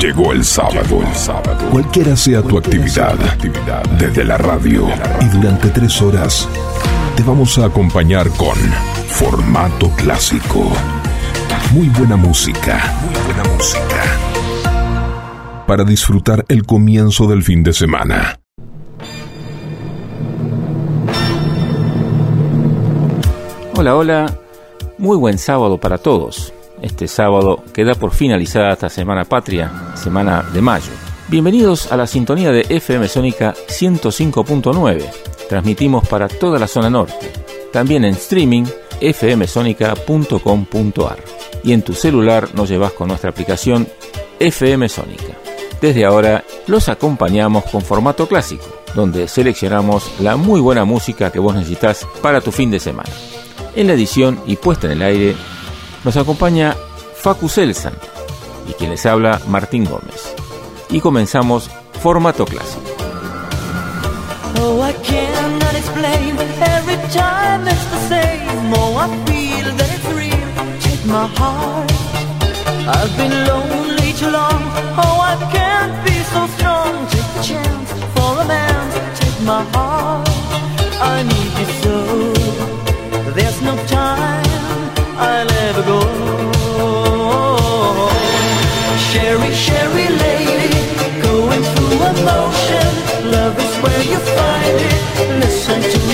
Llegó el sábado, el sábado. Cualquiera sea tu actividad, desde la radio y durante tres horas, te vamos a acompañar con formato clásico. Muy buena música, muy buena música. Para disfrutar el comienzo del fin de semana. Hola, hola. Muy buen sábado para todos. Este sábado queda por finalizada esta Semana Patria, semana de mayo. Bienvenidos a la sintonía de FM Sónica 105.9. Transmitimos para toda la zona norte. También en streaming fmsonica.com.ar. Y en tu celular nos llevas con nuestra aplicación FM Sónica. Desde ahora los acompañamos con formato clásico, donde seleccionamos la muy buena música que vos necesitas para tu fin de semana. En la edición y puesta en el aire nos acompaña Facu Selsan y quien les habla Martín Gómez. Y comenzamos formato clásico. I cannot explain.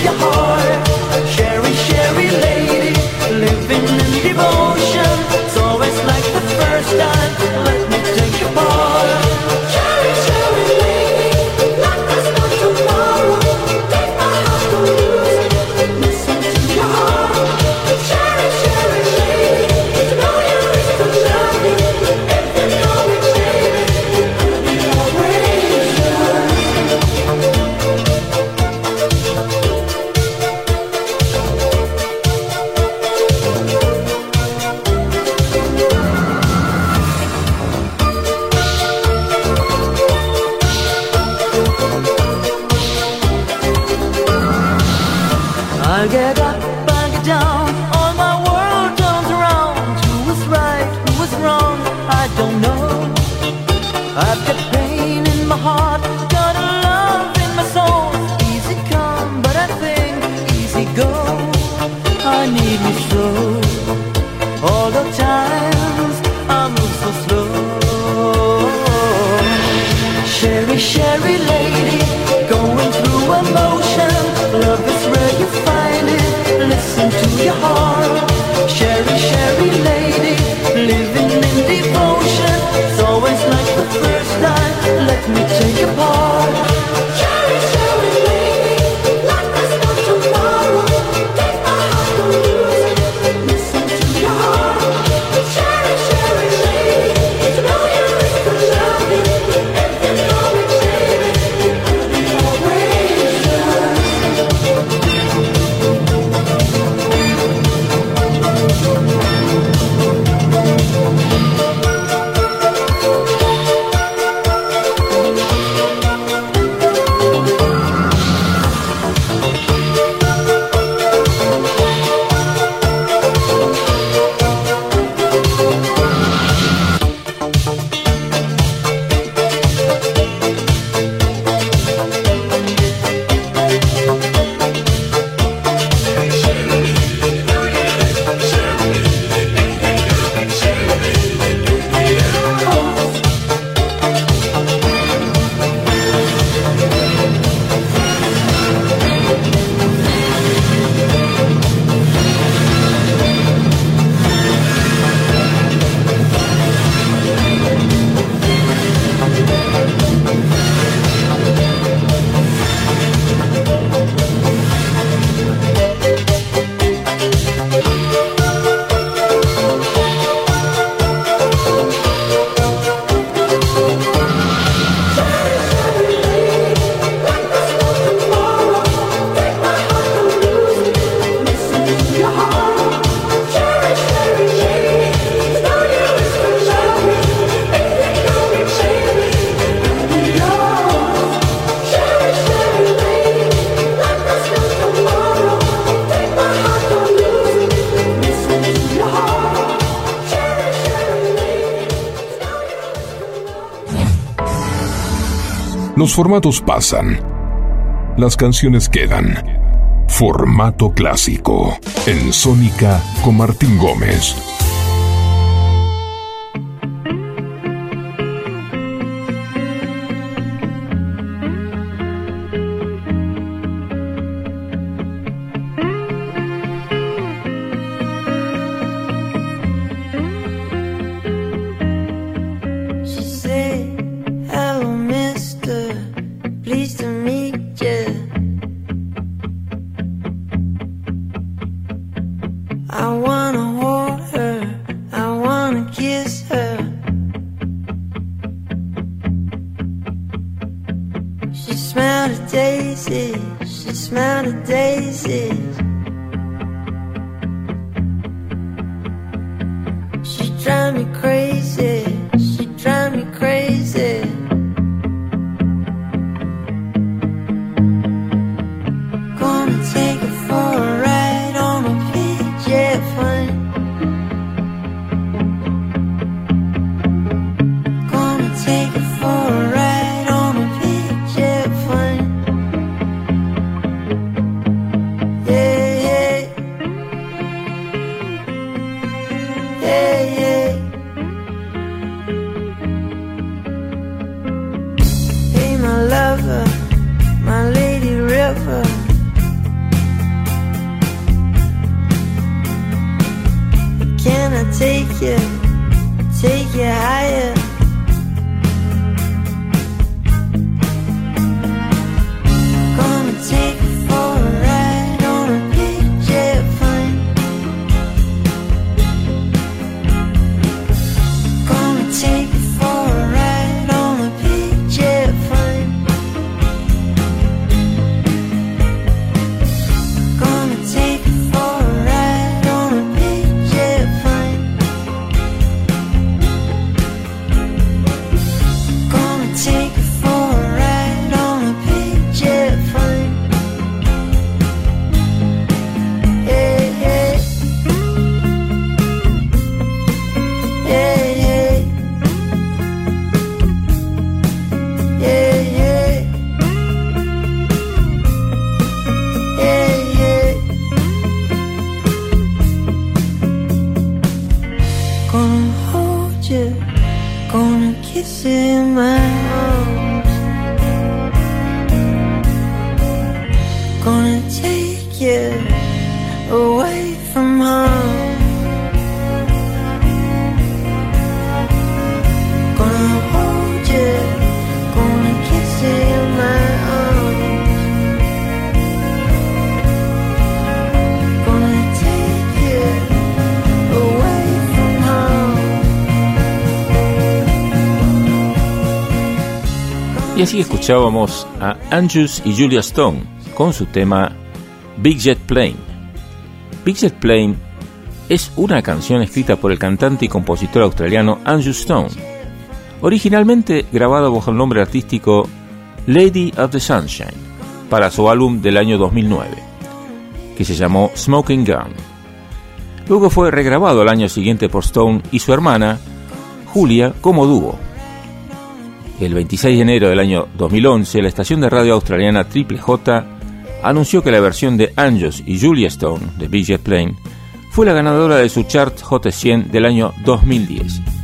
Your heart. Los formatos pasan. Las canciones quedan. Formato clásico. En Sónica con Martín Gómez. Escuchábamos a Angus y Julia Stone con su tema Big Jet Plane. Big Jet Plane es una canción escrita por el cantante y compositor australiano Angus Stone, originalmente grabado bajo el nombre artístico Lady of the Sunshine para su álbum del año 2009, que se llamó Smoking Gun. Luego fue regrabado al año siguiente por Stone y su hermana, Julia, como dúo el 26 de enero del año 2011, la estación de radio australiana Triple J anunció que la versión de Angus y Julia Stone de Jet Plane fue la ganadora de su chart Hot 100 del año 2010.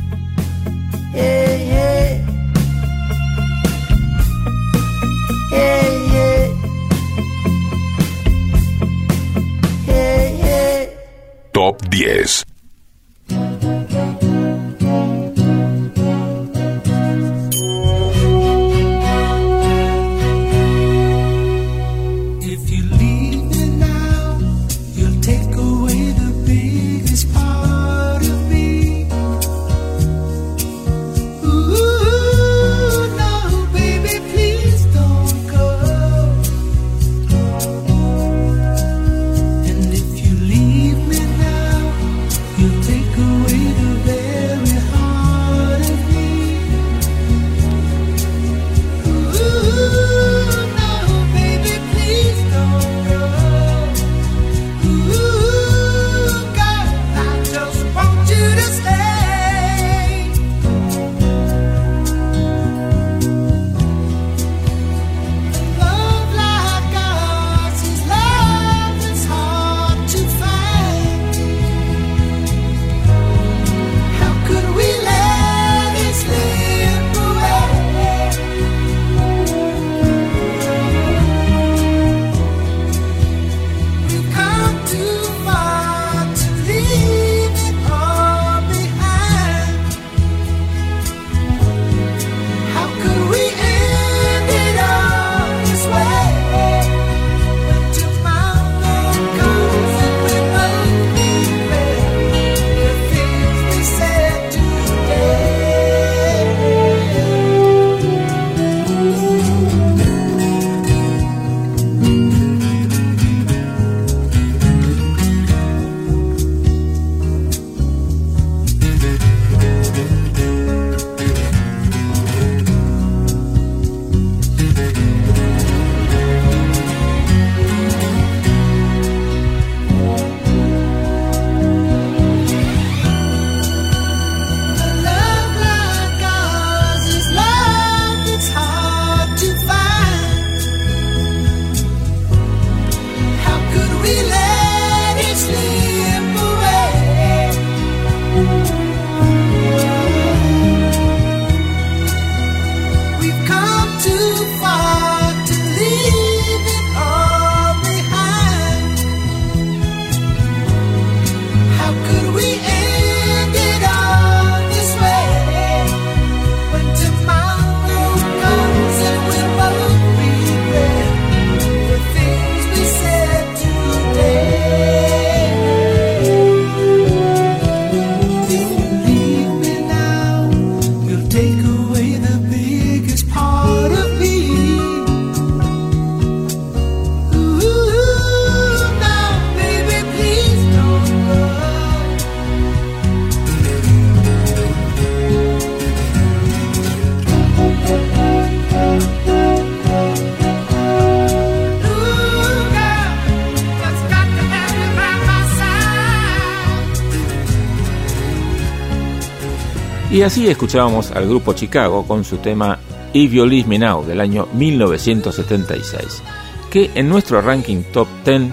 Y así escuchábamos al grupo Chicago con su tema You Leave Me Now del año 1976, que en nuestro ranking top 10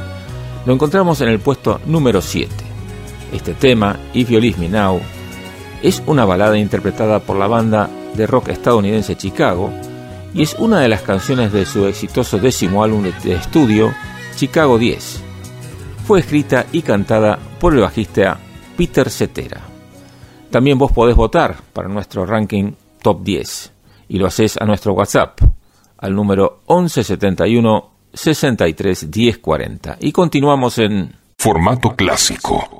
lo encontramos en el puesto número 7. Este tema, If You Leave Me Now, es una balada interpretada por la banda de rock estadounidense Chicago y es una de las canciones de su exitoso décimo álbum de estudio, Chicago 10. Fue escrita y cantada por el bajista Peter Cetera. También vos podés votar para nuestro ranking top 10 y lo haces a nuestro WhatsApp al número 1171 63 1040. Y continuamos en formato clásico.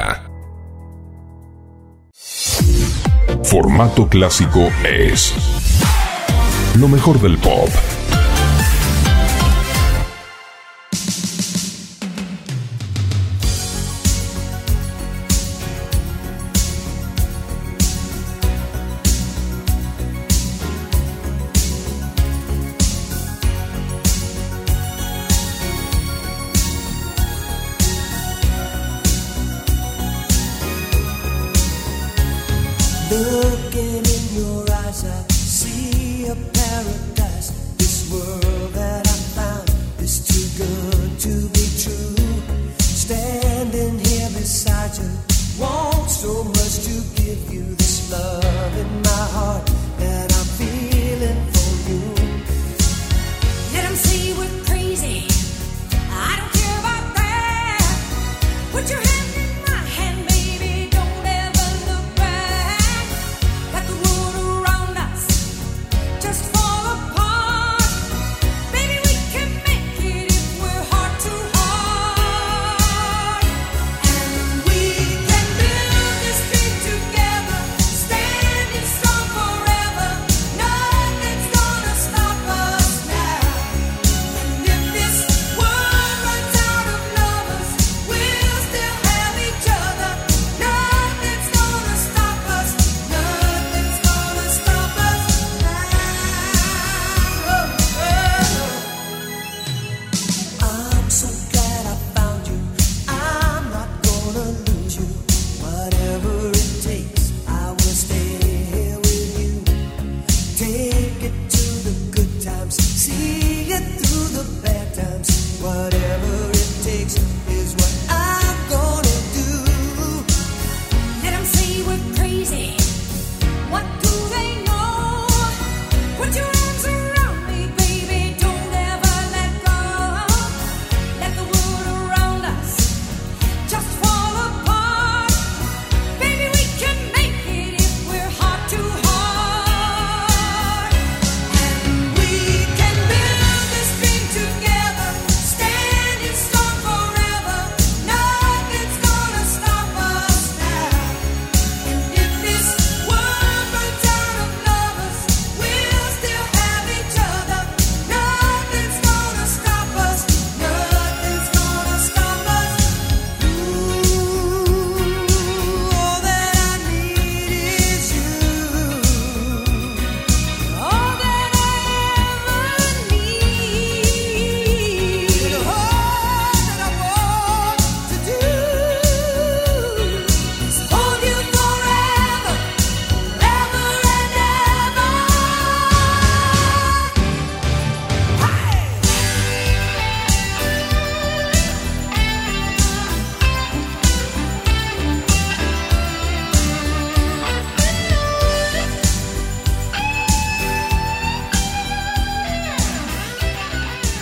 Formato clásico es lo mejor del pop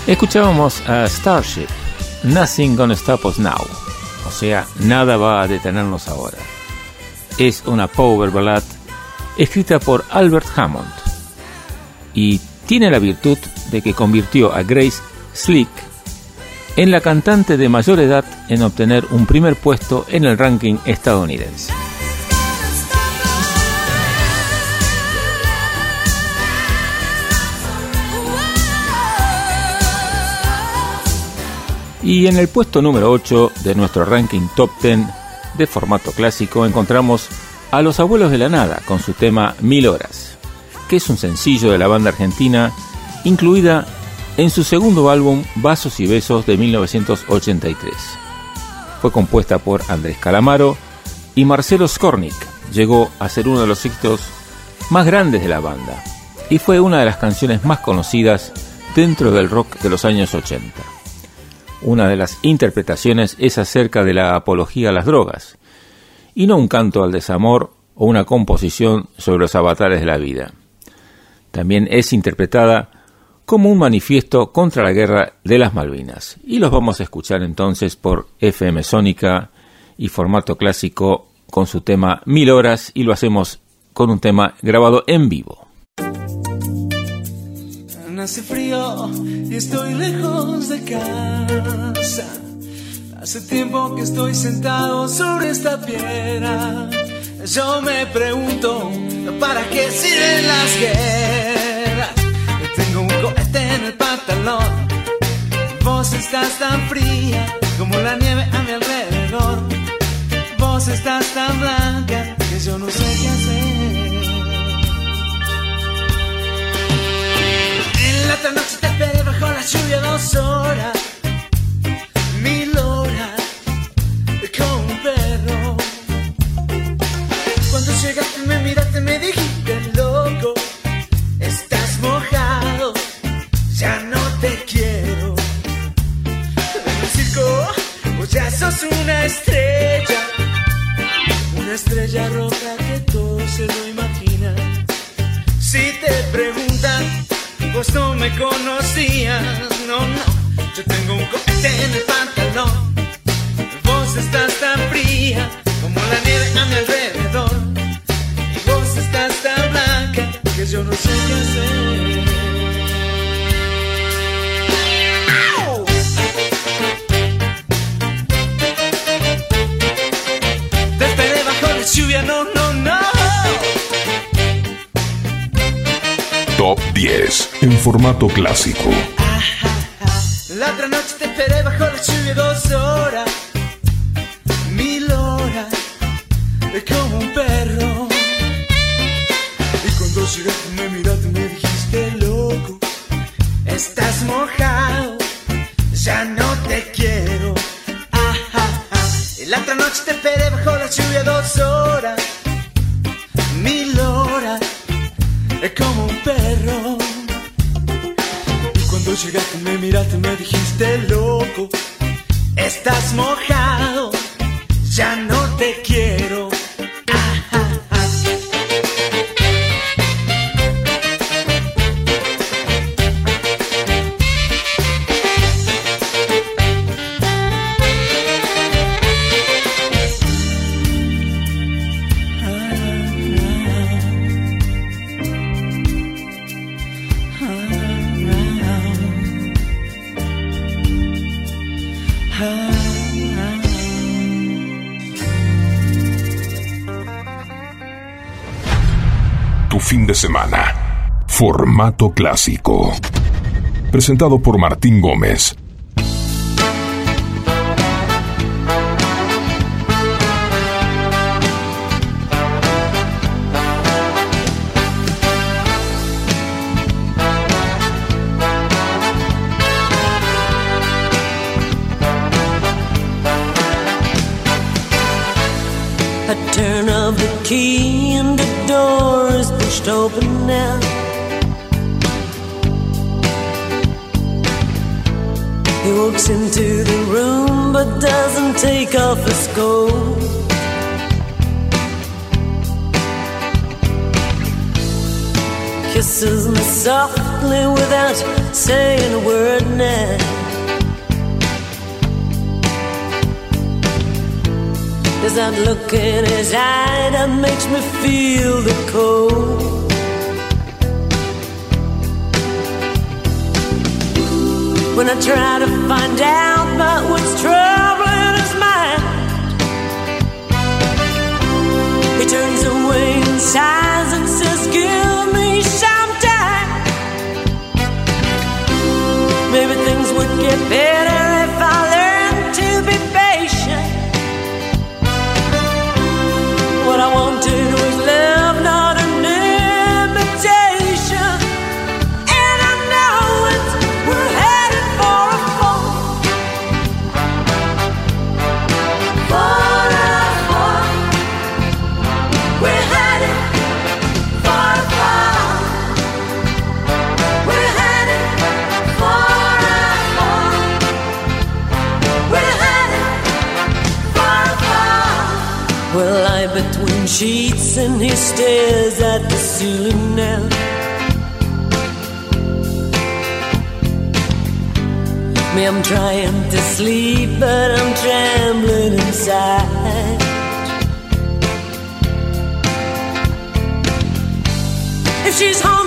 Escuchábamos a Starship, Nothing Gonna Stop Us Now, o sea, nada va a detenernos ahora. Es una power ballad escrita por Albert Hammond y tiene la virtud de que convirtió a Grace Slick en la cantante de mayor edad en obtener un primer puesto en el ranking estadounidense. Y en el puesto número 8 de nuestro ranking top 10 de formato clásico encontramos a Los Abuelos de la Nada con su tema Mil Horas, que es un sencillo de la banda argentina incluida en su segundo álbum Vasos y Besos de 1983. Fue compuesta por Andrés Calamaro y Marcelo Skornik. Llegó a ser uno de los éxitos más grandes de la banda y fue una de las canciones más conocidas dentro del rock de los años 80. Una de las interpretaciones es acerca de la apología a las drogas, y no un canto al desamor o una composición sobre los avatares de la vida. También es interpretada como un manifiesto contra la guerra de las Malvinas. Y los vamos a escuchar entonces por FM Sónica y formato clásico con su tema Mil Horas y lo hacemos con un tema grabado en vivo. Hace frío y estoy lejos de casa. Hace tiempo que estoy sentado sobre esta piedra. Yo me pregunto, ¿para qué sirven las guerras? Tengo un cohete en el pantalón. Vos estás tan fría como la nieve a mi alrededor. Vos estás tan blanca que yo no sé qué hacer. La otra noche te esperé bajo la lluvia dos horas, mil horas, como un perro. Cuando llegaste me miraste me dijiste loco, estás mojado, ya no te quiero. En el circo vos ya sos una estrella, una estrella roja que todo se lo imagina. Si te preguntan vos no me conocías, no, no. Yo tengo un cohete en el pantalón. Vos estás tan fría como la nieve a mi alrededor. Y vos estás tan blanca que yo no sé qué hacer. Lluvia, no, no, Top 10 en formato clásico. La otra noche te esperé bajo la lluvia dos horas, mil horas, como un perro. Y cuando llegaste me miraste y me dijiste loco, estás mojado, ya no te quiero. Y la otra noche te esperé bajo la lluvia dos horas, como un perro. Y cuando llegaste me miraste me dijiste loco, estás mojado, ya no te quiero. De semana. Formato clásico. Presentado por Martín Gómez. Doesn't take off his coat. Kisses me softly without saying a word now. There's that look in his eye that makes me feel the cold. When I try to find out would and he stares at the ceiling now. Me, I'm trying to sleep, but I'm trembling inside. If she's haunting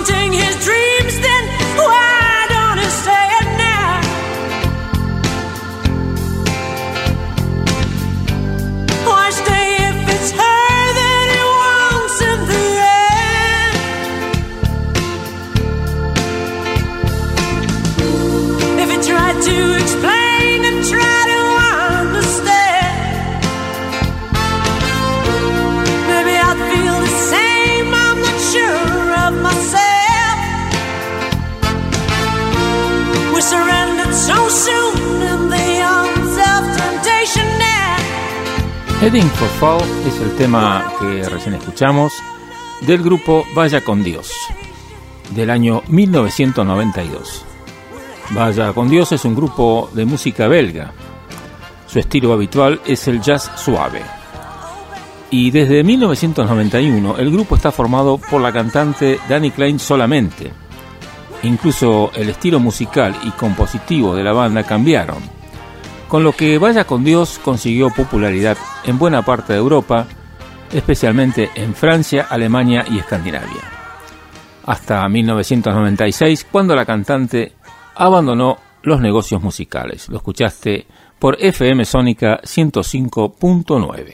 Heading for Fall es el tema que recién escuchamos del grupo Vaya con Dios, del año 1992. Vaya con Dios es un grupo de música belga. Su estilo habitual es el jazz suave. Y desde 1991 el grupo está formado por la cantante Danny Klein solamente. Incluso el estilo musical y compositivo de la banda cambiaron, con lo que Vaya con Dios consiguió popularidad en buena parte de Europa, especialmente en Francia, Alemania y Escandinavia. Hasta 1996, cuando la cantante abandonó los negocios musicales. Lo escuchaste por FM Sónica 105.9.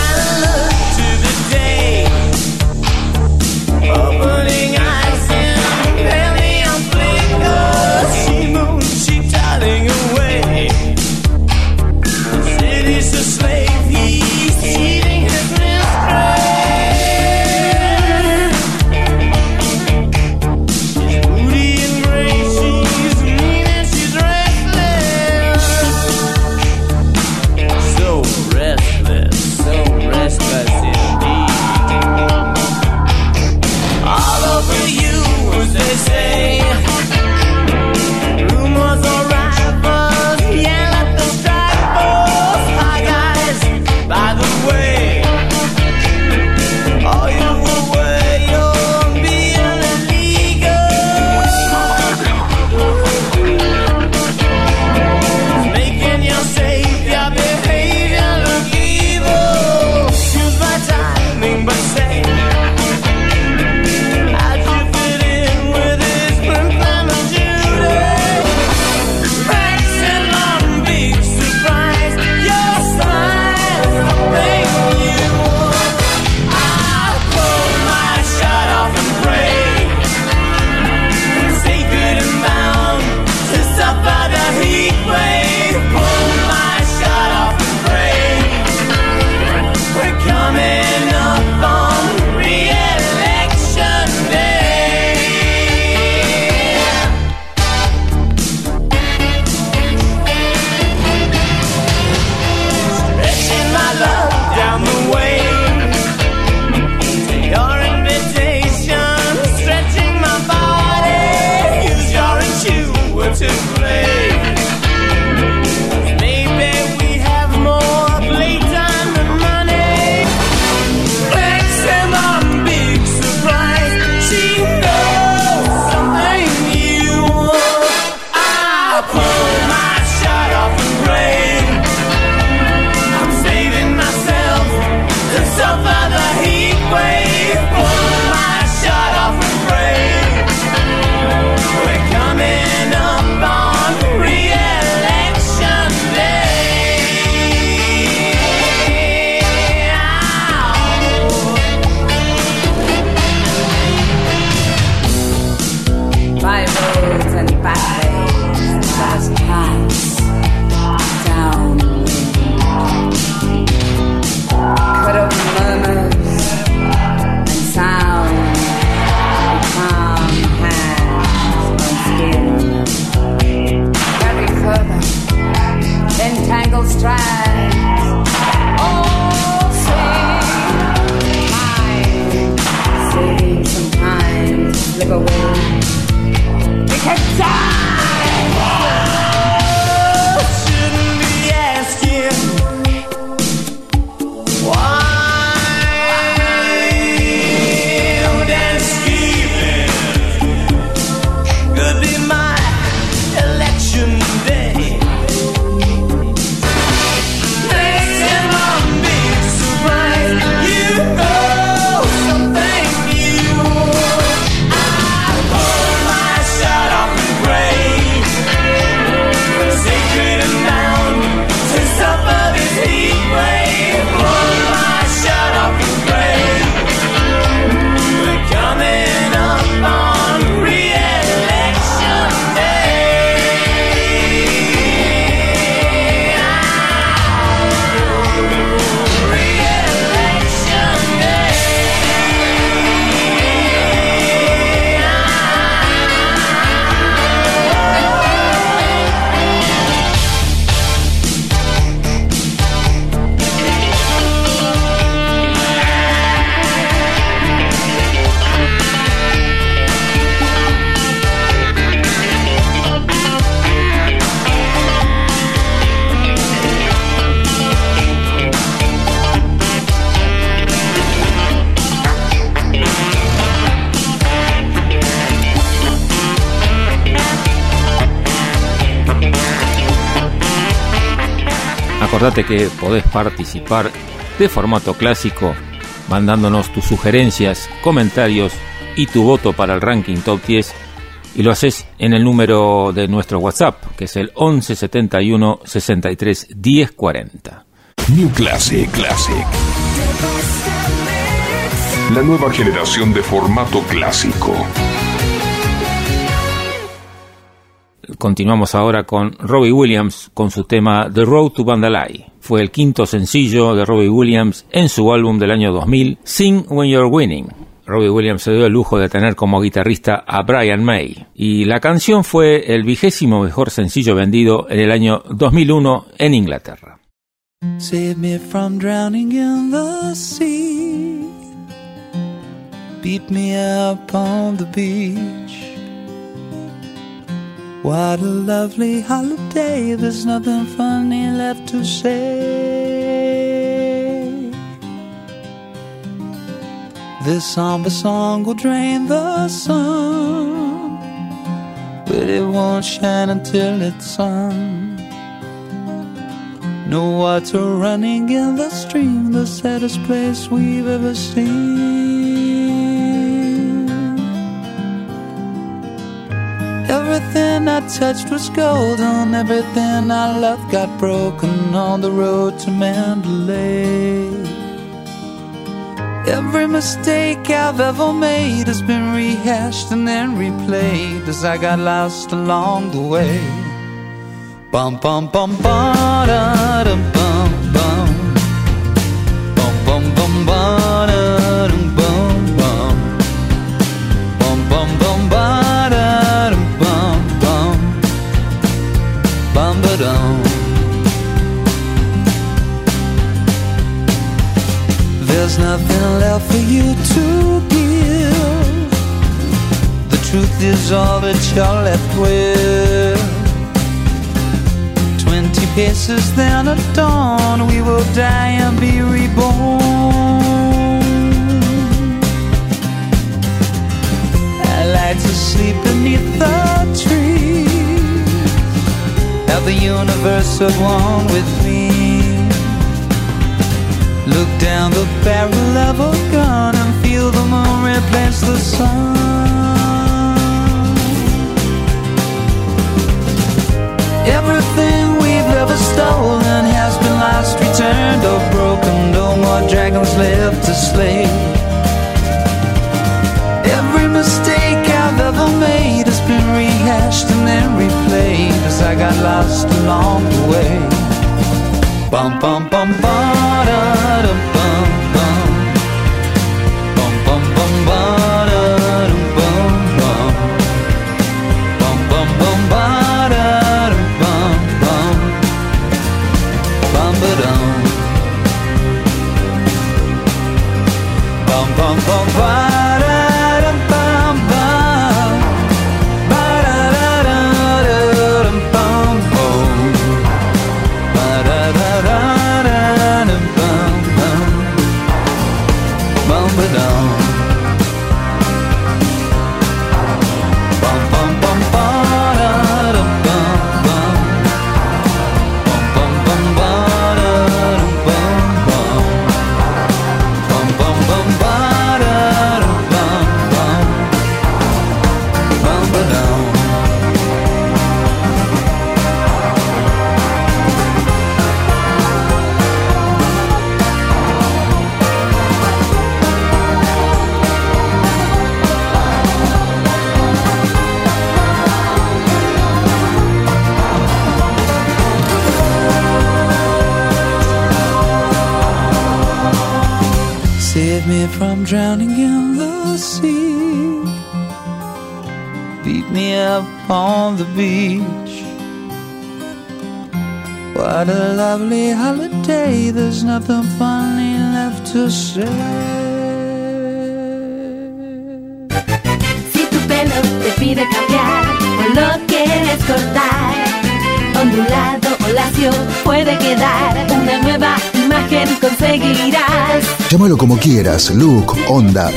Que podés participar de formato clásico mandándonos tus sugerencias, comentarios y tu voto para el ranking top 10 y lo haces en el número de nuestro WhatsApp, que es el 1171 63 1040. New Classic, Classic. La nueva generación de formato clásico. Continuamos ahora con Robbie Williams con su tema The Road to Bandalay. Fue el quinto sencillo de Robbie Williams en su álbum del año 2000, Sing When You're Winning. Robbie Williams se dio el lujo de tener como guitarrista a Brian May y la canción fue el vigésimo mejor sencillo vendido en el año 2001 en Inglaterra. Save me from drowning in the sea. Beat me up on the beach. What a lovely holiday, there's nothing funny left to say. This somber song will drain the sun, but it won't shine until it's sung. No water running in the stream, the saddest place we've ever seen. Everything I touched was golden. Everything I loved got broken on the road to Mandalay. Every mistake I've ever made has been rehashed and then replayed as I got lost along the way. Bum bum bum da bum There's nothing left for you to give. The truth is all that you're left with. Twenty paces, then at dawn, we will die and be reborn. I like to sleep beneath the trees. Have the universe at one with me. Look down the barrel of a gun and feel the moon replace the sun. Everything we've ever stolen has been lost, returned, or broken. No more dragons left to slay. Every mistake I've ever made has been rehashed and then replayed as I got lost along the way. Bum bum bum ba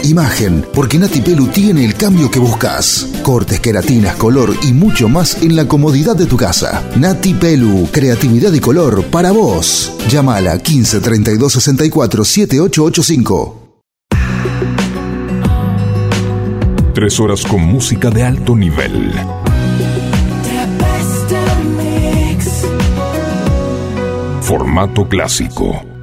imagen, porque Nati Pelu tiene el cambio que buscas. Cortes, queratinas, color y mucho más en la comodidad de tu casa. Nati Pelu, creatividad y color para vos. Llámala 15 32 64 7885. Tres horas con música de alto nivel. Formato clásico.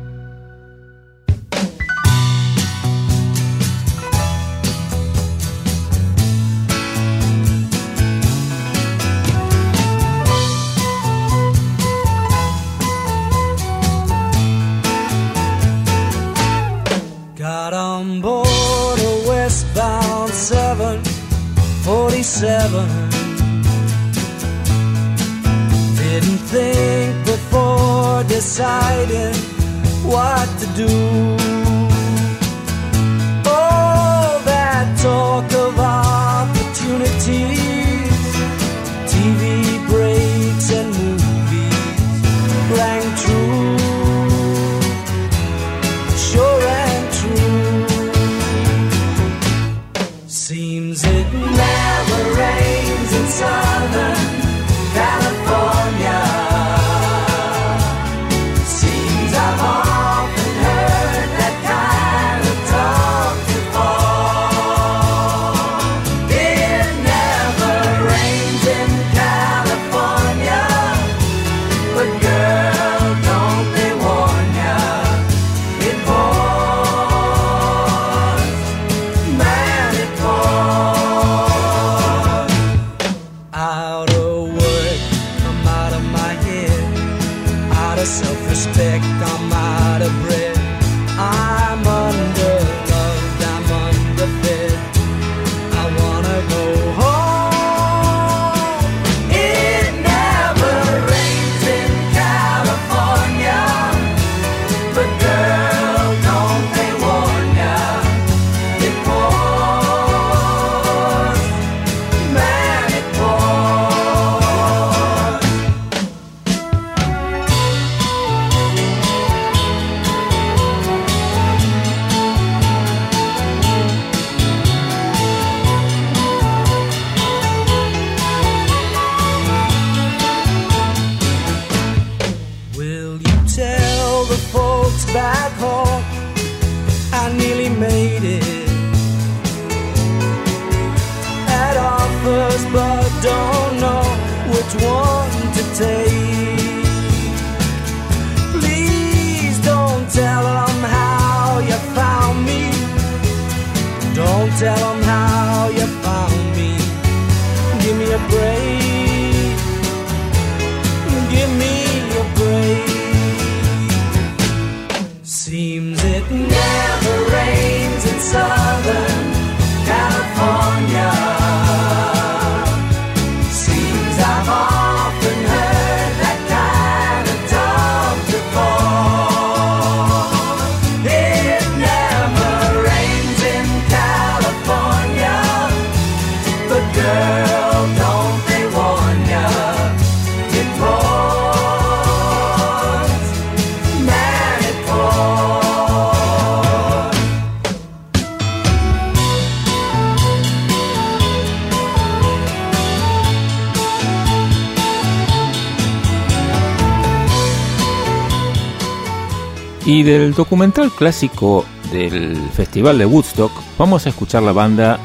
Y del documental clásico del Festival de Woodstock vamos a escuchar la banda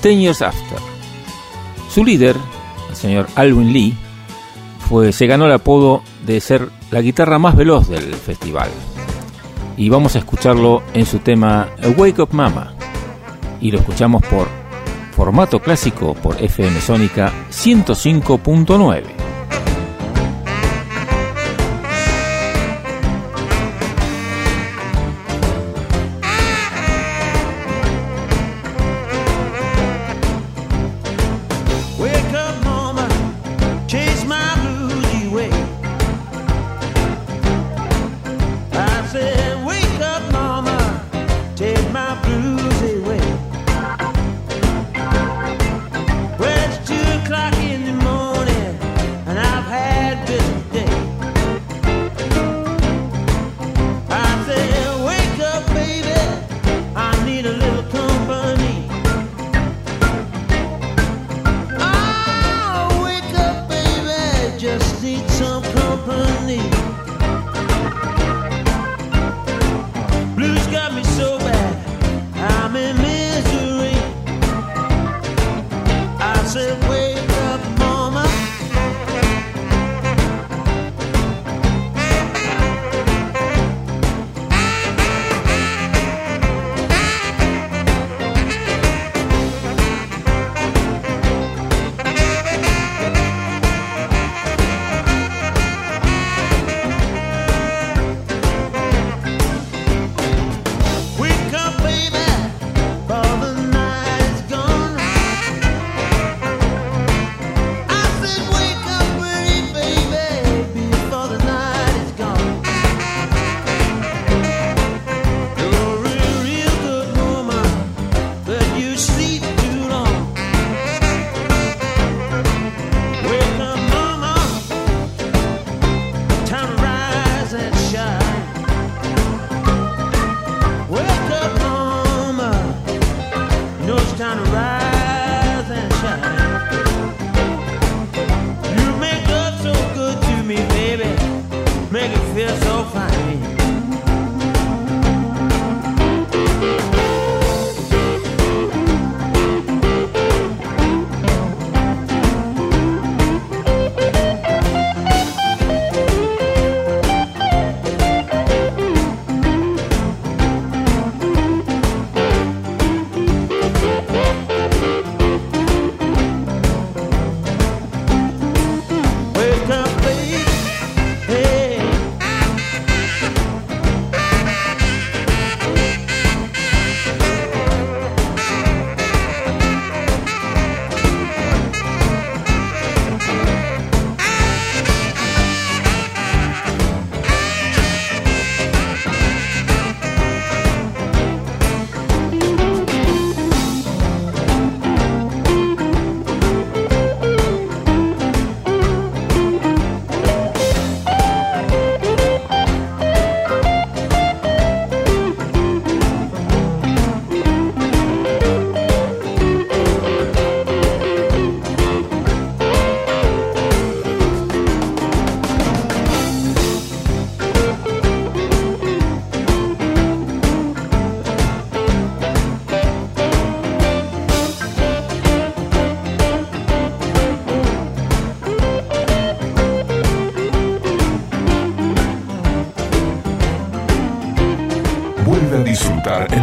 Ten Years After. Su líder, el señor Alwin Lee, se ganó el apodo de ser la guitarra más veloz del festival. Y vamos a escucharlo en su tema Wake Up Mama. Y lo escuchamos por formato clásico por FM Sónica 105.9.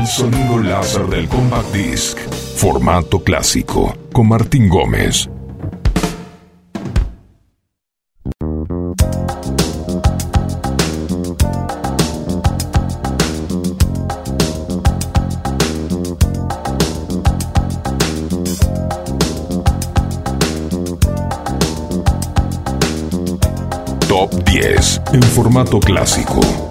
sonido láser del Compact Disc. Formato clásico. Con Martín Gómez. Top 10 en formato clásico.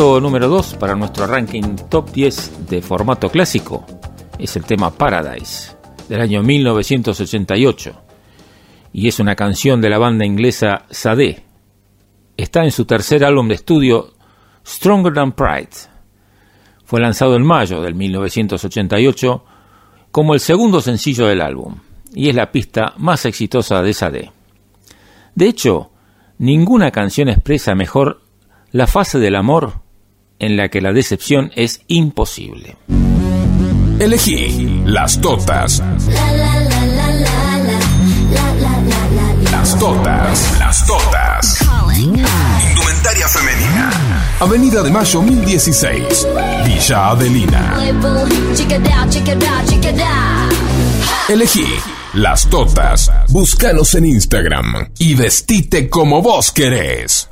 Número 2 para nuestro ranking top 10 de formato clásico es el tema Paradise del año 1988 y es una canción de la banda inglesa Sade. Está en su tercer álbum de estudio Stronger Than Pride. Fue lanzado en mayo del 1988 como el segundo sencillo del álbum y es la pista más exitosa de Sade. De hecho, ninguna canción expresa mejor la fase del amor en la que la decepción es imposible. Elegí las totas. Las totas. Las totas. Indumentaria femenina. Avenida de Mayo 1016. Villa Adelina. Elegí las totas. Búscanos en Instagram y vestite como vos querés.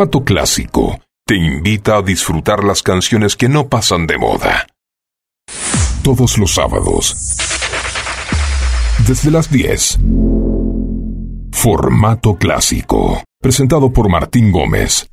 Formato clásico te invita a disfrutar las canciones que no pasan de moda. Todos los sábados. Desde las 10. Formato clásico. Presentado por Martín Gómez.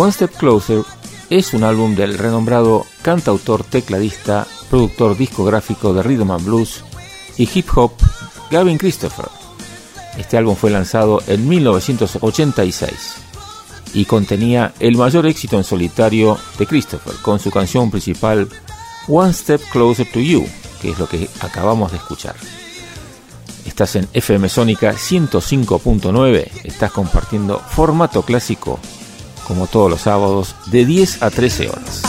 One Step Closer es un álbum del renombrado cantautor, tecladista, productor discográfico de rhythm and blues y hip hop Gavin Christopher. Este álbum fue lanzado en 1986 y contenía el mayor éxito en solitario de Christopher con su canción principal One Step Closer to You, que es lo que acabamos de escuchar. Estás en FM Sónica 105.9, estás compartiendo formato clásico como todos los sábados, de 10 a 13 horas.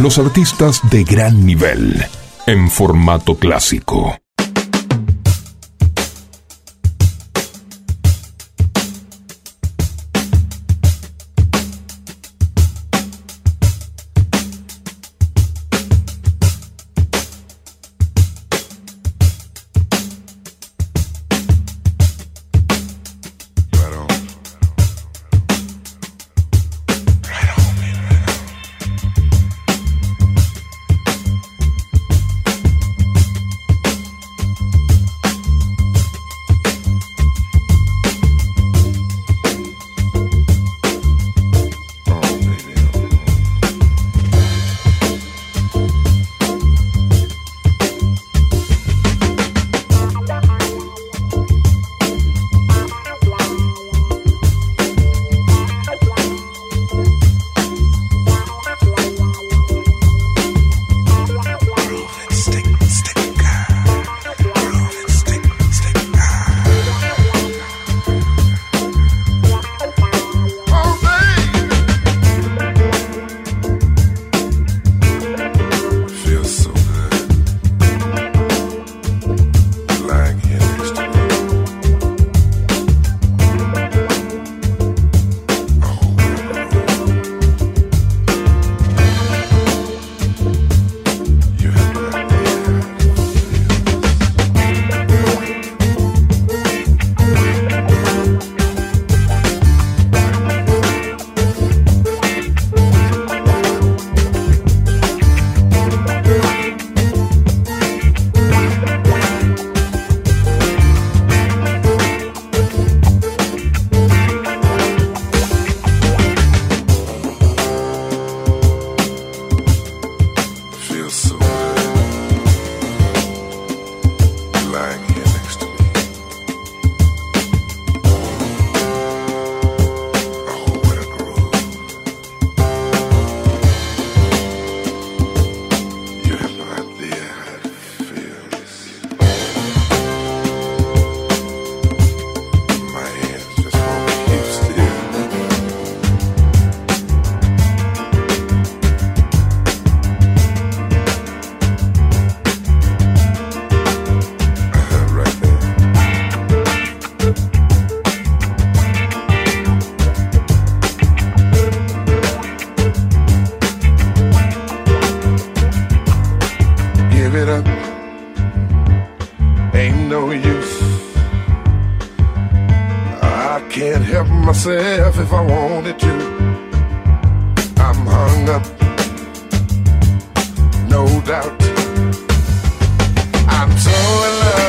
Los artistas de gran nivel, en formato clásico. it up. Ain't no use. I can't help myself if I wanted to. I'm hung up, no doubt. I'm so in love.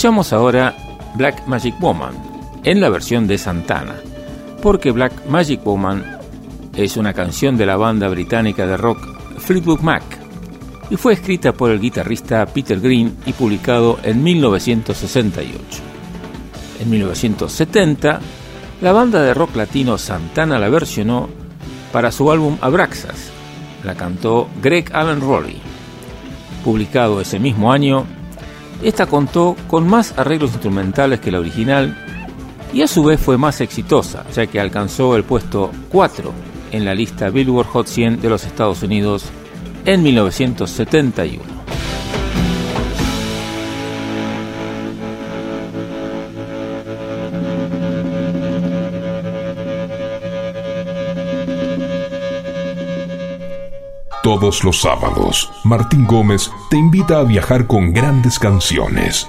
Escuchamos ahora Black Magic Woman en la versión de Santana, porque Black Magic Woman es una canción de la banda británica de rock Fleetwood Mac y fue escrita por el guitarrista Peter Green y publicado en 1968. En 1970, la banda de rock latino Santana la versionó para su álbum Abraxas. La cantó Greg Allen Rory. Publicado ese mismo año, esta contó con más arreglos instrumentales que la original y a su vez fue más exitosa, ya que alcanzó el puesto 4 en la lista Billboard Hot 100 de los Estados Unidos en 1971. Todos los sábados, Martín Gómez te invita a viajar con grandes canciones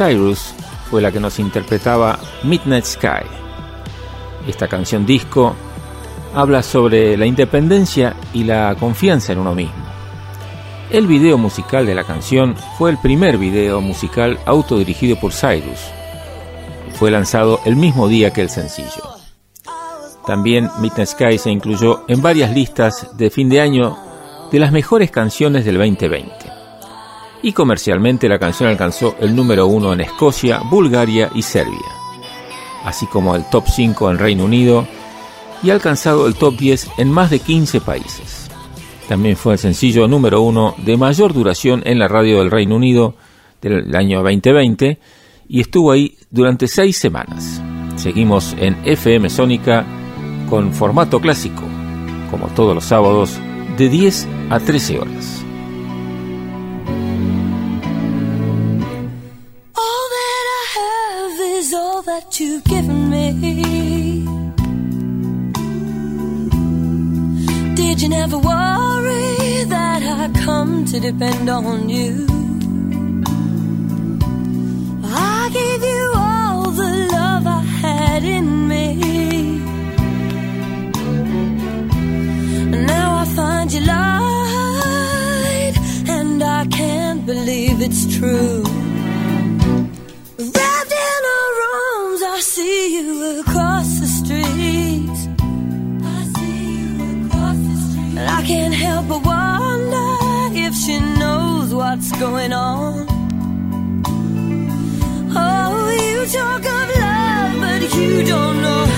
Cyrus fue la que nos interpretaba Midnight Sky. Esta canción disco habla sobre la independencia y la confianza en uno mismo. El video musical de la canción fue el primer video musical autodirigido por Cyrus. Fue lanzado el mismo día que el sencillo. También Midnight Sky se incluyó en varias listas de fin de año de las mejores canciones del 2020 y comercialmente la canción alcanzó el número uno en Escocia, Bulgaria y Serbia, así como el top 5 en Reino Unido y ha alcanzado el top 10 en más de 15 países. También fue el sencillo número uno de mayor duración en la radio del Reino Unido del año 2020 y estuvo ahí durante seis semanas. Seguimos en FM Sónica con formato clásico, como todos los sábados, de 10 a 13 horas. You've given me. Did you never worry that I come to depend on you? I gave you all the love I had in me. Now I find you lied, and I can't believe it's true. Going on. Oh, you talk of love, but you don't know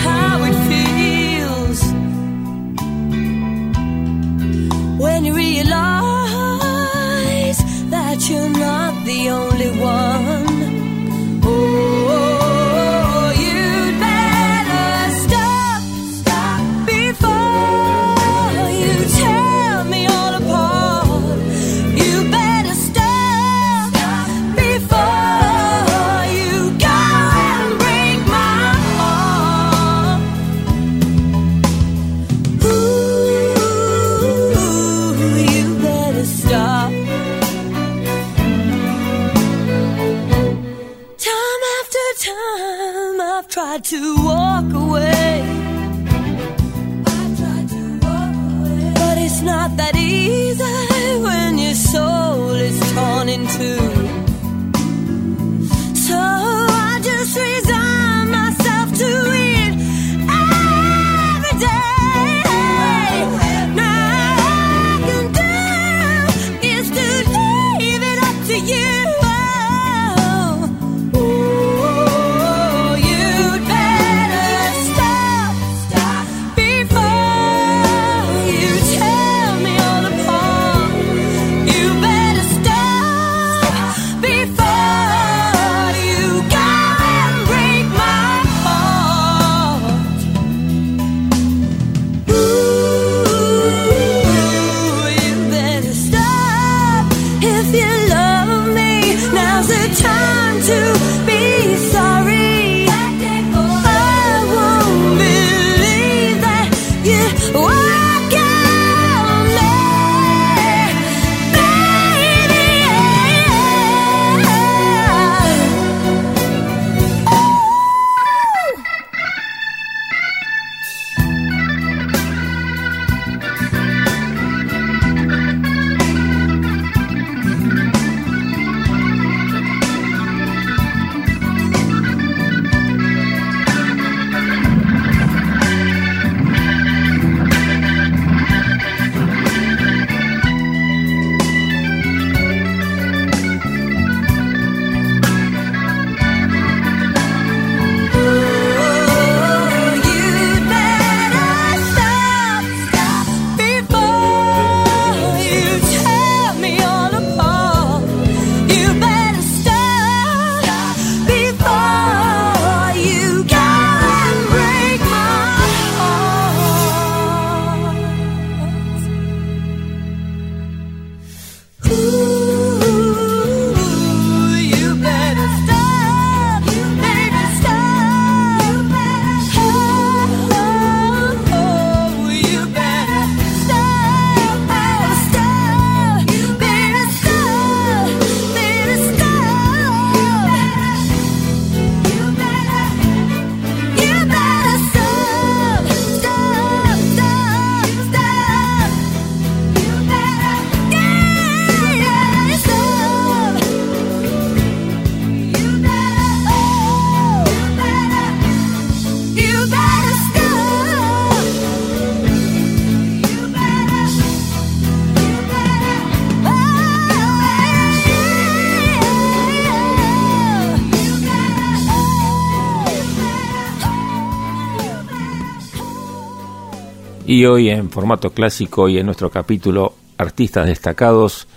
Y hoy en formato clásico y en nuestro capítulo Artistas destacados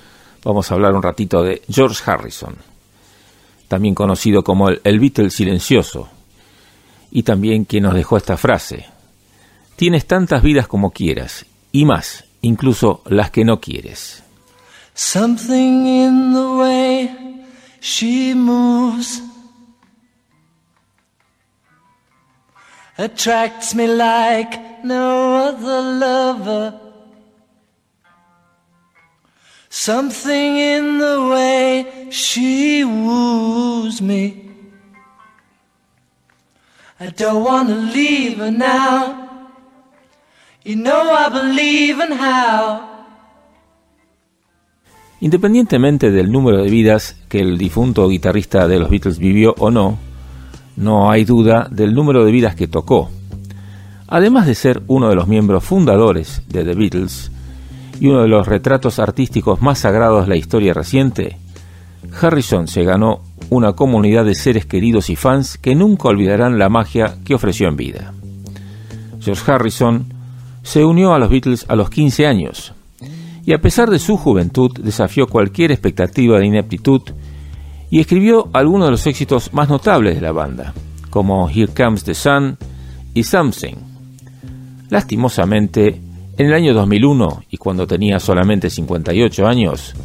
vamos a hablar un ratito de George Harrison, también conocido como el, el Beatle silencioso, y también quien nos dejó esta frase, tienes tantas vidas como quieras, y más, incluso las que no quieres. Something in the way she moves attracts me like no other lover. Something in the way she woos me. I don't want leave her now. You know I believe in how. Independientemente del número de vidas que el difunto guitarrista de los Beatles vivió o no, no hay duda del número de vidas que tocó. Además de ser uno de los miembros fundadores de The Beatles y uno de los retratos artísticos más sagrados de la historia reciente, Harrison se ganó una comunidad de seres queridos y fans que nunca olvidarán la magia que ofreció en vida. George Harrison se unió a los Beatles a los 15 años y a pesar de su juventud desafió cualquier expectativa de ineptitud y escribió algunos de los éxitos más notables de la banda, como Here Comes the Sun y Something. Lastimosamente, en el año 2001, y cuando tenía solamente 58 años,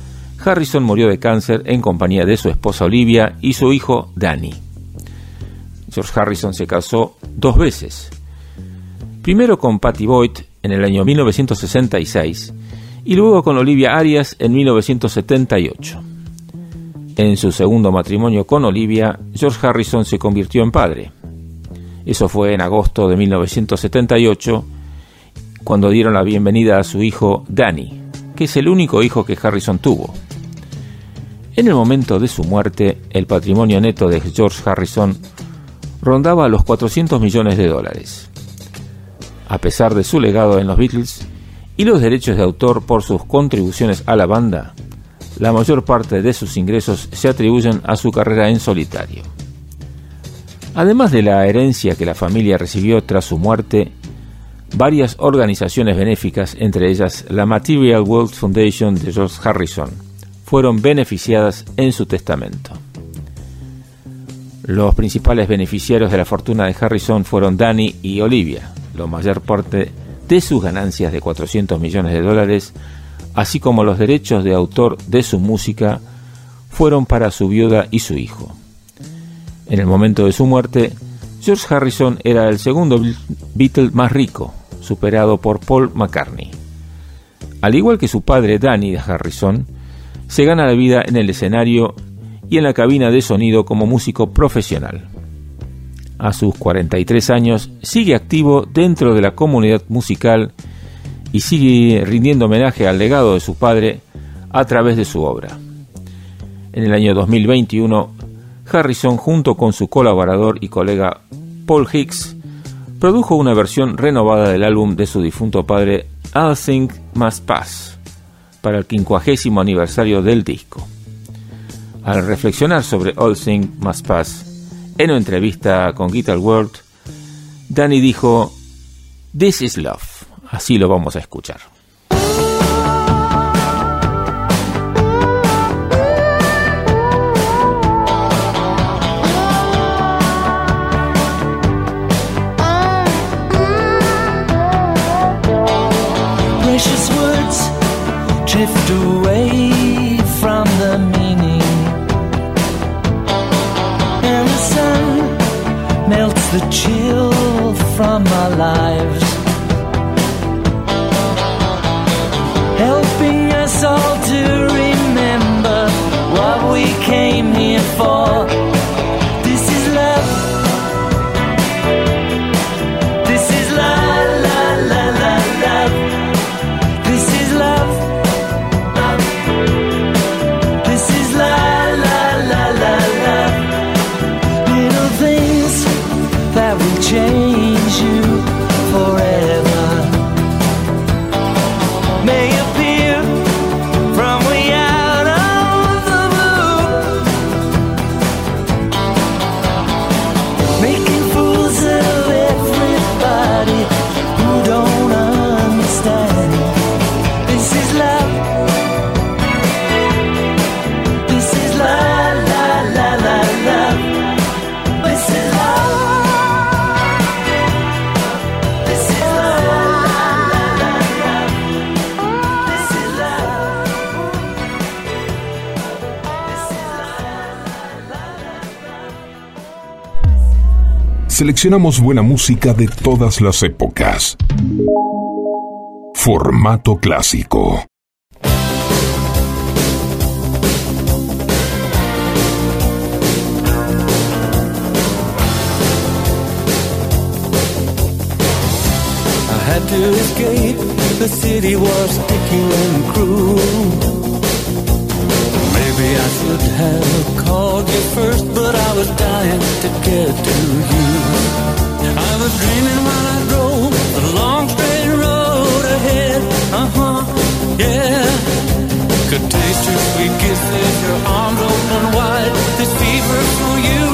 Harrison murió de cáncer en compañía de su esposa Olivia y su hijo Danny. George Harrison se casó dos veces. Primero con Patty Boyd en el año 1966 y luego con Olivia Arias en 1978. En su segundo matrimonio con Olivia, George Harrison se convirtió en padre. Eso fue en agosto de 1978, cuando dieron la bienvenida a su hijo Danny, que es el único hijo que Harrison tuvo. En el momento de su muerte, el patrimonio neto de George Harrison rondaba los 400 millones de dólares. A pesar de su legado en los Beatles y los derechos de autor por sus contribuciones a la banda, la mayor parte de sus ingresos se atribuyen a su carrera en solitario. Además de la herencia que la familia recibió tras su muerte, varias organizaciones benéficas, entre ellas la Material World Foundation de George Harrison, fueron beneficiadas en su testamento. Los principales beneficiarios de la fortuna de Harrison fueron Danny y Olivia. La mayor parte de sus ganancias de 400 millones de dólares, así como los derechos de autor de su música, fueron para su viuda y su hijo. En el momento de su muerte, George Harrison era el segundo Beatle más rico, superado por Paul McCartney. Al igual que su padre Danny Harrison, se gana la vida en el escenario y en la cabina de sonido como músico profesional. A sus 43 años sigue activo dentro de la comunidad musical y sigue rindiendo homenaje al legado de su padre a través de su obra. En el año 2021 Harrison, junto con su colaborador y colega Paul Hicks, produjo una versión renovada del álbum de su difunto padre All Things Must Pass para el quincuagésimo aniversario del disco. Al reflexionar sobre All Things Must Pass en una entrevista con Guitar World, Danny dijo: This is love. Así lo vamos a escuchar. The chill from our lives, Seleccionamos buena música de todas las épocas. Formato clásico. The city was and. I should have called you first, but I was dying to get to you. I was dreaming when I drove the long straight road ahead. Uh huh, yeah. Could taste your sweet kisses, your arms open wide. This fever for you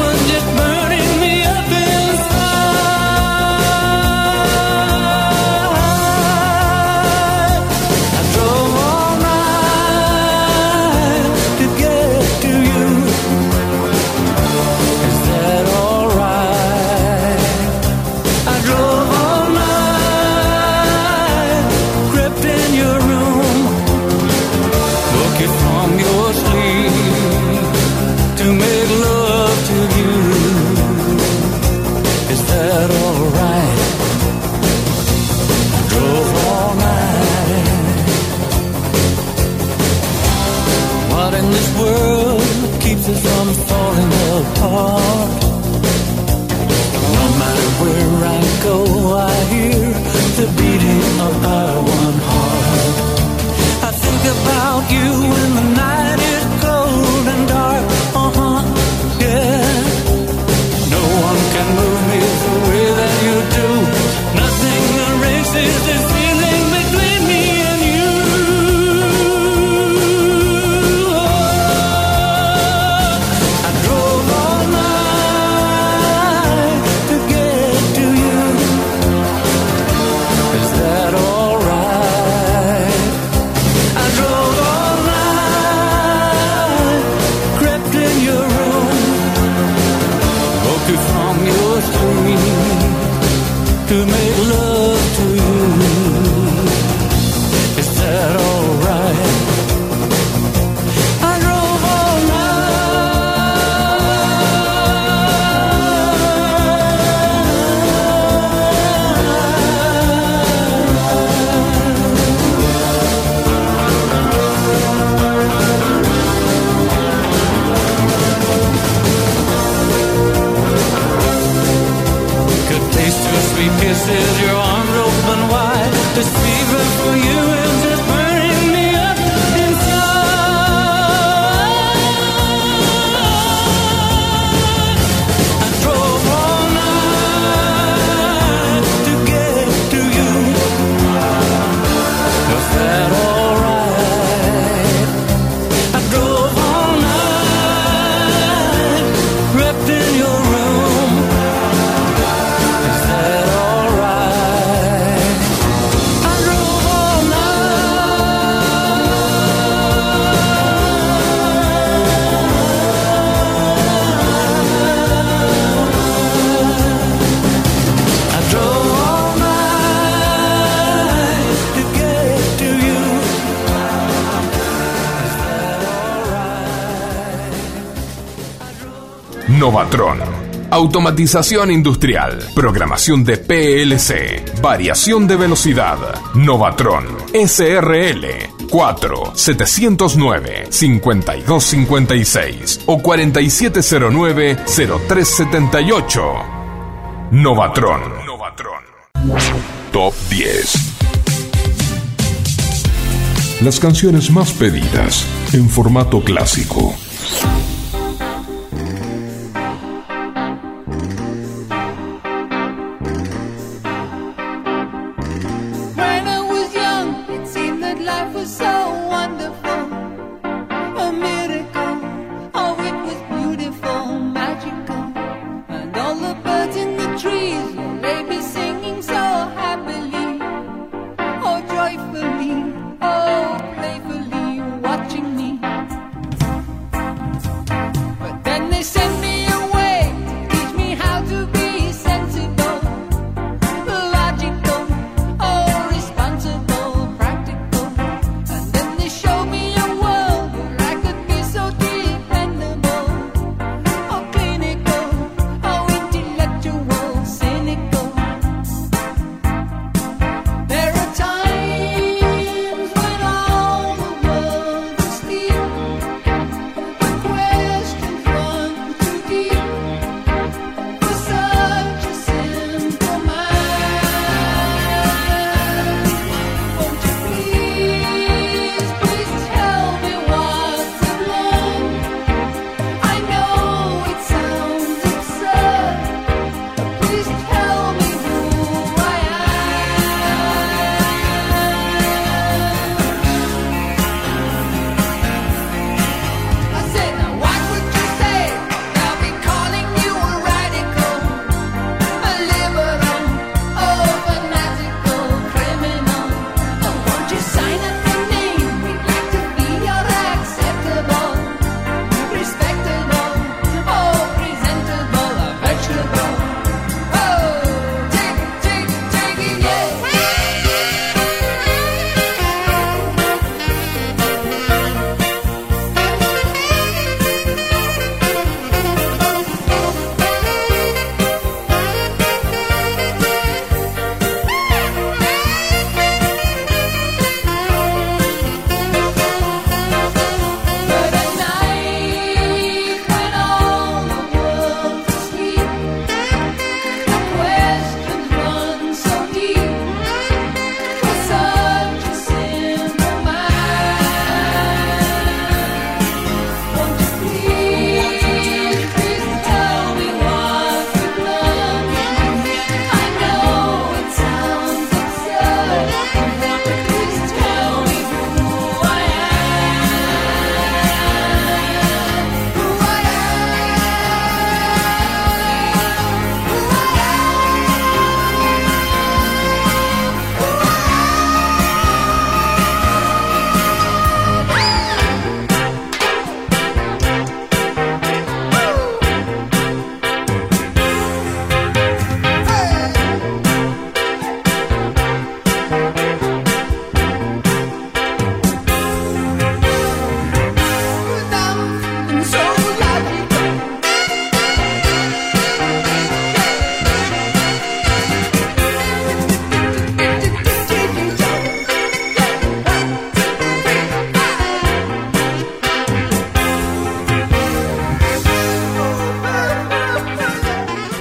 Patrón. Automatización industrial, programación de PLC, variación de velocidad, Novatron, SRL, 4 709 5256 o 4709 0378. Novatron. Novatron. Top 10. Las canciones más pedidas en formato clásico.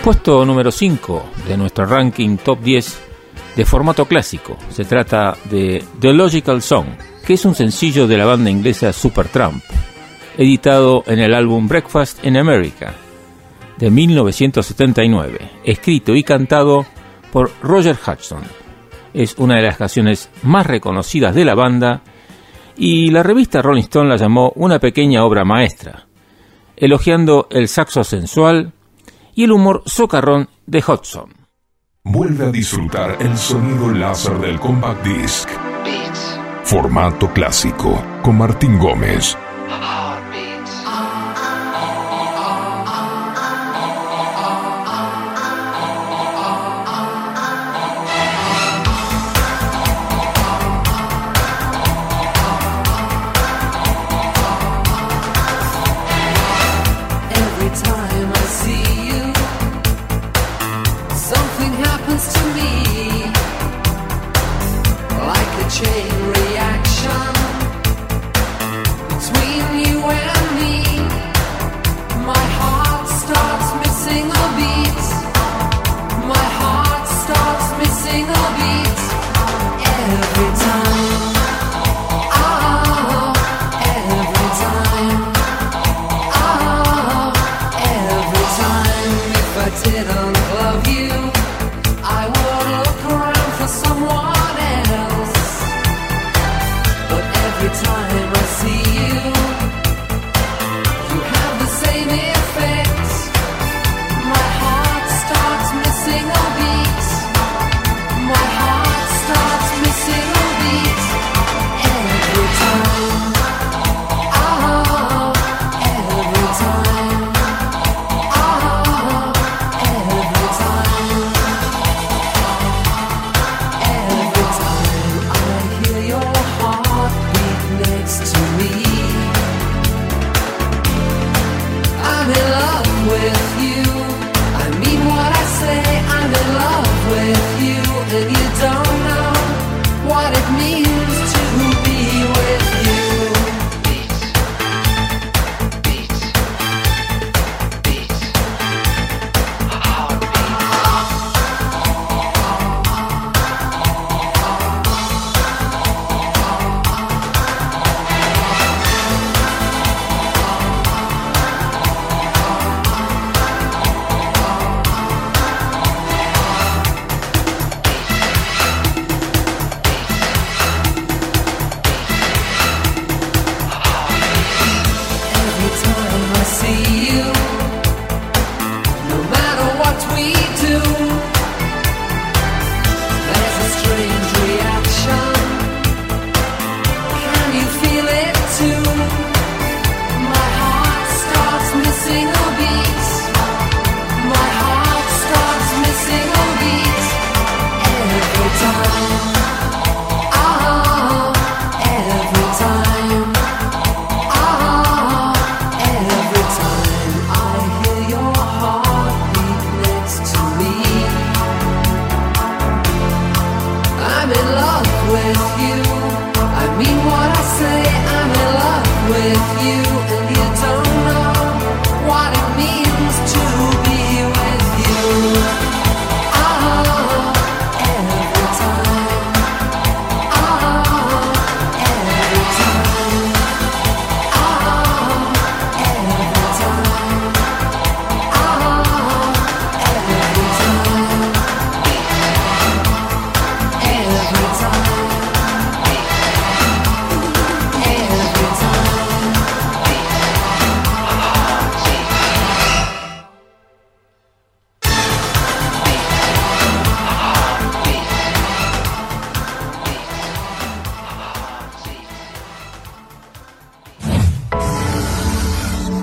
Puesto número 5 de nuestro ranking top 10 de formato clásico. Se trata de The Logical Song, que es un sencillo de la banda inglesa Supertramp, editado en el álbum Breakfast in America de 1979, escrito y cantado por Roger Hudson. Es una de las canciones más reconocidas de la banda y la revista Rolling Stone la llamó una pequeña obra maestra, elogiando el saxo sensual y el humor socarrón de Hudson. Vuelve a disfrutar el sonido láser del Compact Disc. Formato clásico con Martín Gómez.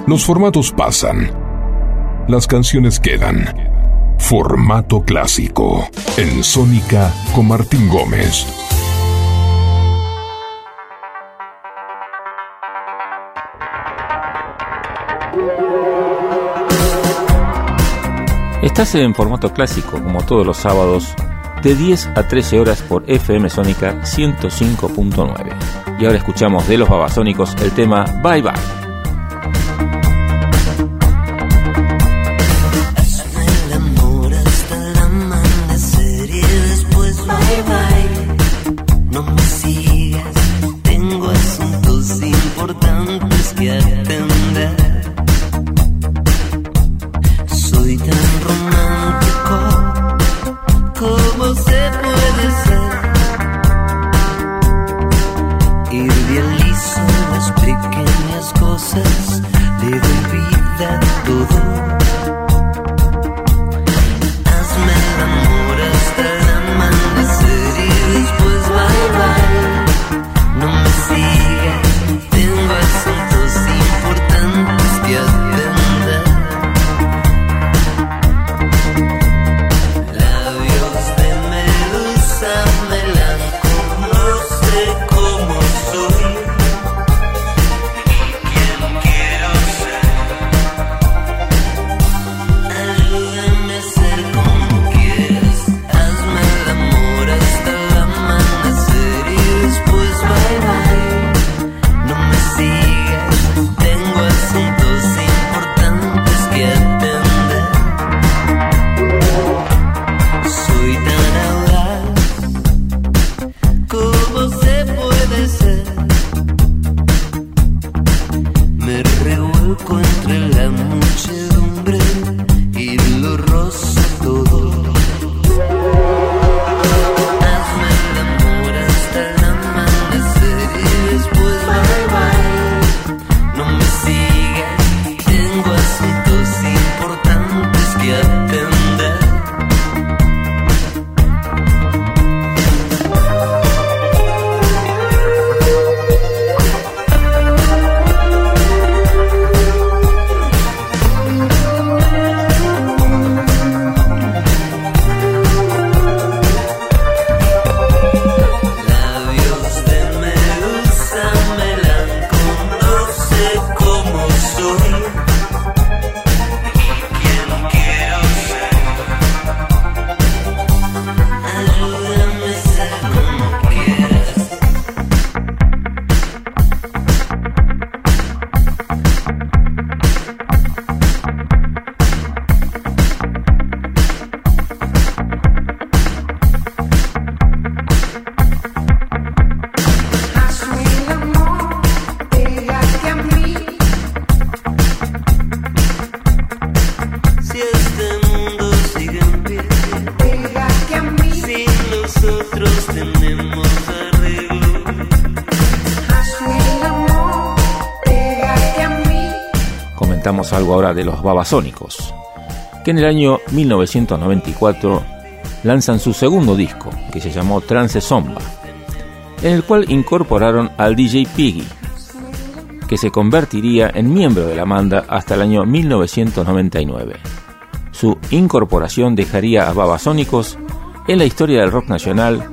Los formatos pasan. Las canciones quedan. Formato clásico. En Sónica con Martín Gómez. Estás en formato clásico, como todos los sábados, de 10 a 13 horas por FM Sónica 105.9. Y ahora escuchamos de los babasónicos el tema Bye Bye. El año 1994 lanzan su segundo disco, que se llamó Trance Zomba, en el cual incorporaron al DJ Piggy, que se convertiría en miembro de la banda hasta el año 1999. Su incorporación dejaría a Babasónicos en la historia del rock nacional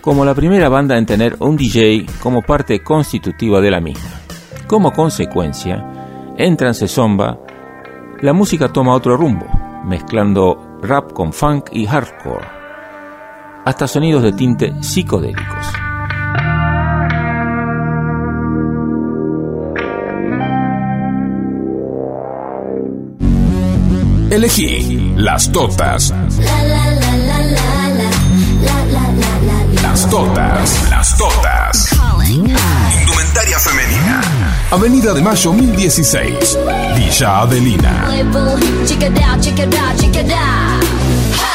como la primera banda en tener un DJ como parte constitutiva de la misma. Como consecuencia, en Trance Zomba, la música toma otro rumbo, mezclando rap con funk y hardcore, hasta sonidos de tinte psicodélicos. Elegí las totas. Las totas. Las totas. Avenida de Mayo 1016. Villa Adelina.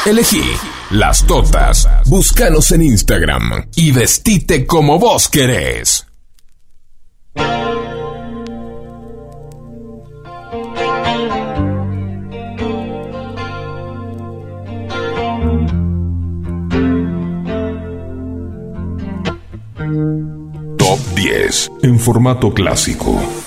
Elegí las totas. Búscanos en Instagram y vestite como vos querés. Formato clásico.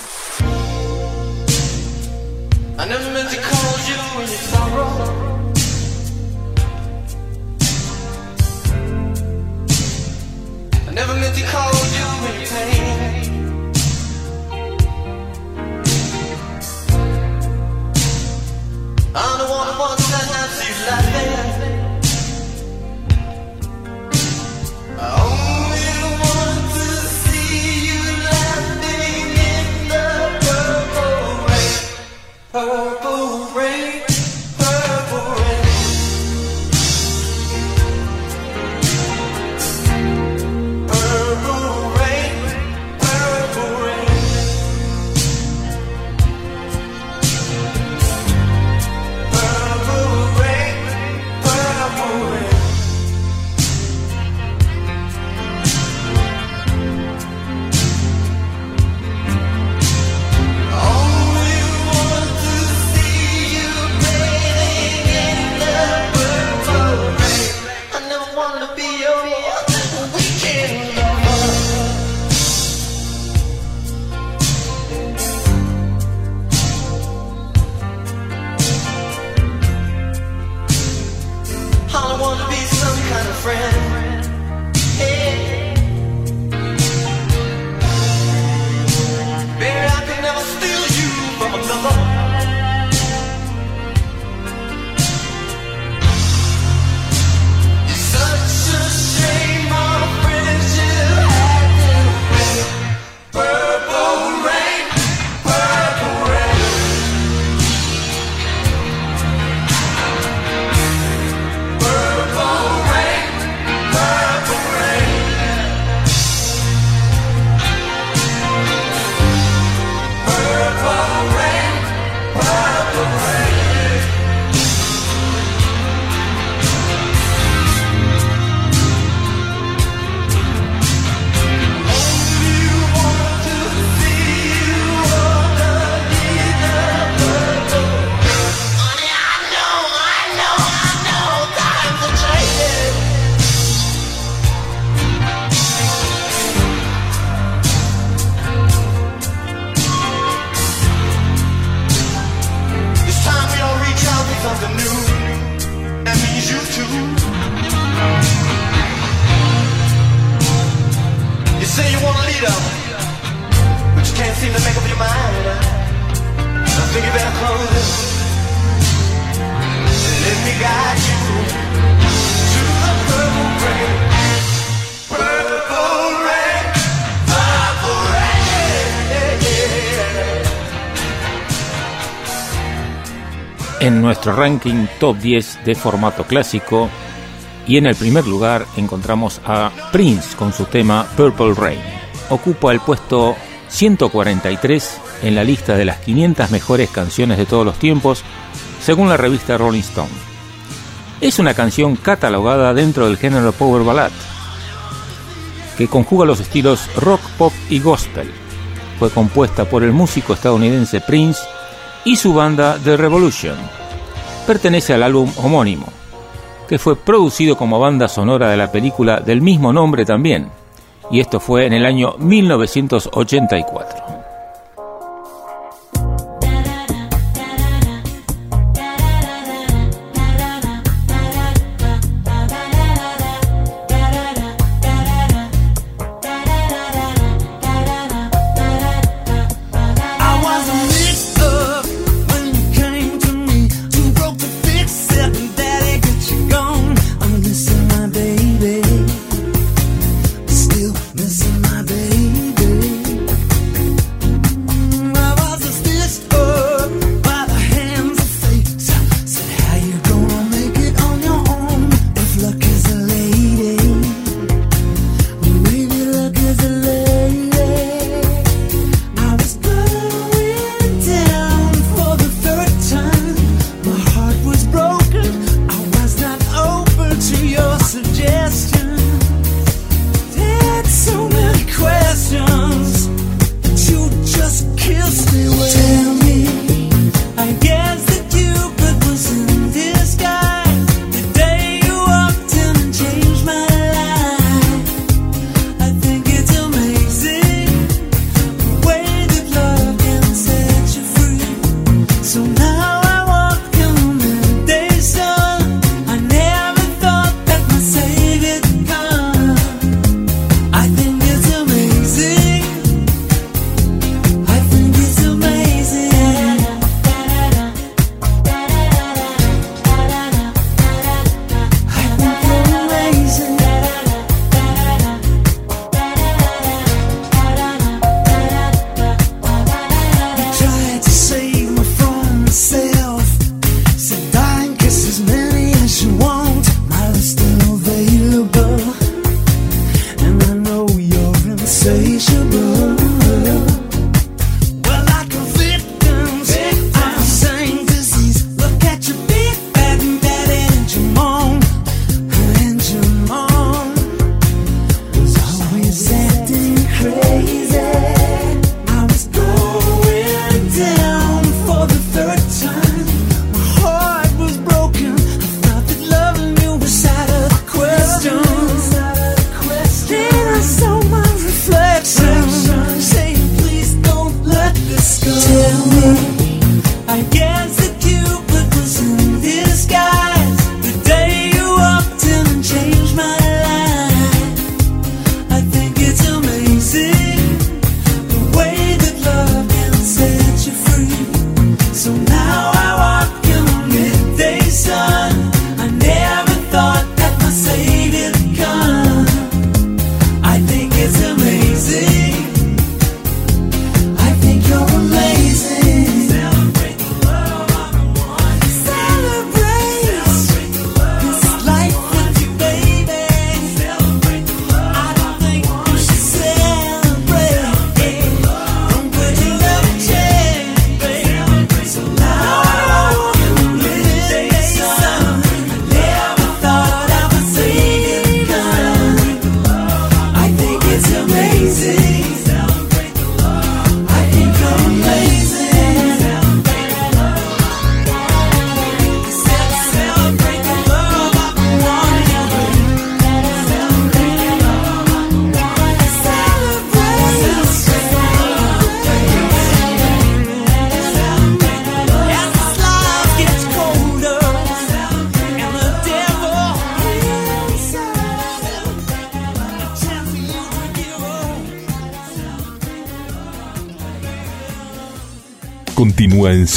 Nuestro ranking top 10 de formato clásico y en el primer lugar encontramos a Prince con su tema Purple Rain. Ocupa el puesto 143 en la lista de las 500 mejores canciones de todos los tiempos según la revista Rolling Stone. Es una canción catalogada dentro del género Power Ballad que conjuga los estilos rock, pop y gospel. Fue compuesta por el músico estadounidense Prince y su banda The Revolution. Pertenece al álbum homónimo, que fue producido como banda sonora de la película del mismo nombre también, y esto fue en el año 1984.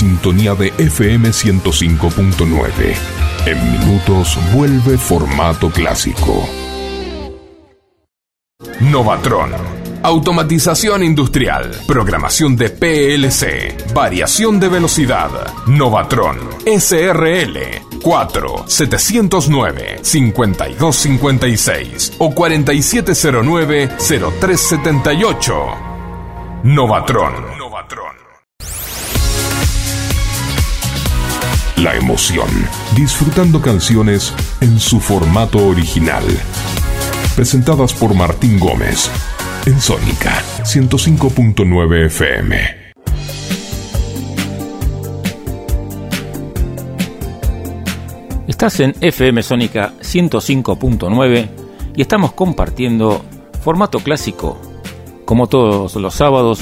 Sintonía de FM 105.9. En minutos vuelve formato clásico. Novatron. Automatización industrial. Programación de PLC. Variación de velocidad. Novatron. SRL. 4 709 5256 o 4709 0378. Novatron. La emoción. Disfrutando canciones en su formato original. Presentadas por Martín Gómez. En Sónica 105.9 FM. Estás en FM Sónica 105.9 y estamos compartiendo formato clásico, como todos los sábados,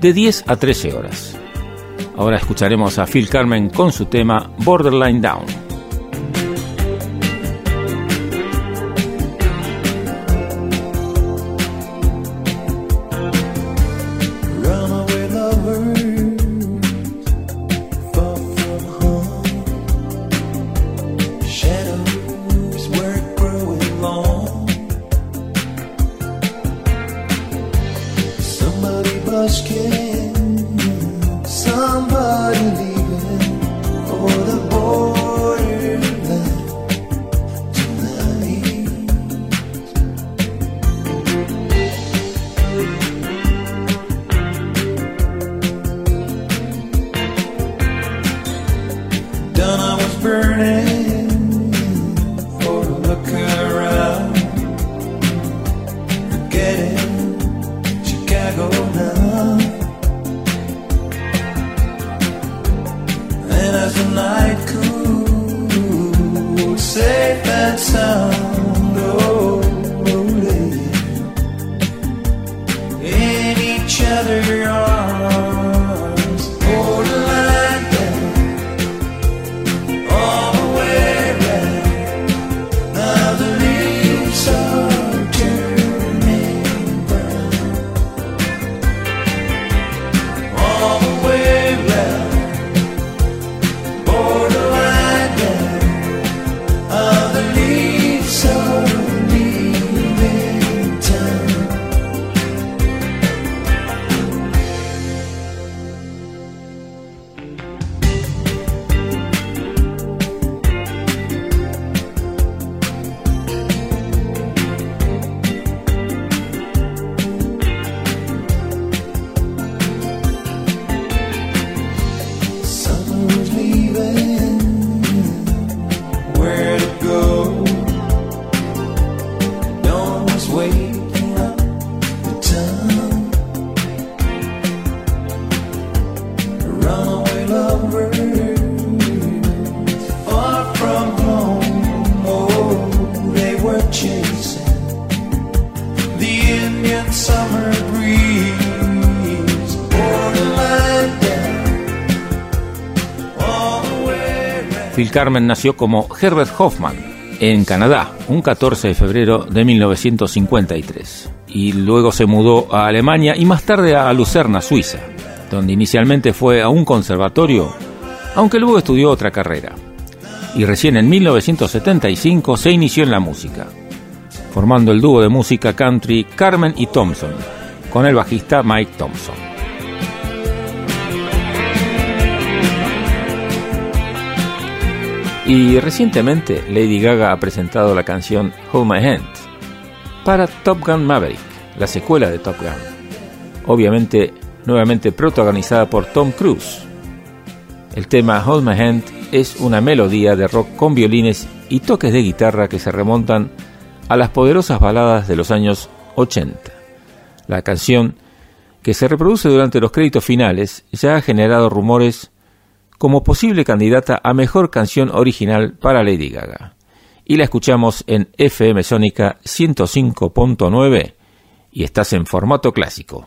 de 10 a 13 horas. Ahora escucharemos a Phil Carmen con su tema Borderline Down. Phil Carmen nació como Herbert Hoffman en Canadá un 14 de febrero de 1953 y luego se mudó a Alemania y más tarde a Lucerna, Suiza, donde inicialmente fue a un conservatorio, aunque luego estudió otra carrera. Y recién en 1975 se inició en la música, formando el dúo de música country Carmen y Thompson, con el bajista Mike Thompson. Y recientemente Lady Gaga ha presentado la canción Hold My Hand para Top Gun Maverick, la secuela de Top Gun. Obviamente, nuevamente protagonizada por Tom Cruise. El tema Hold My Hand es una melodía de rock con violines y toques de guitarra que se remontan a las poderosas baladas de los años 80. La canción, que se reproduce durante los créditos finales, ya ha generado rumores como posible candidata a mejor canción original para Lady Gaga. Y la escuchamos en FM Sónica 105.9 y estás en formato clásico.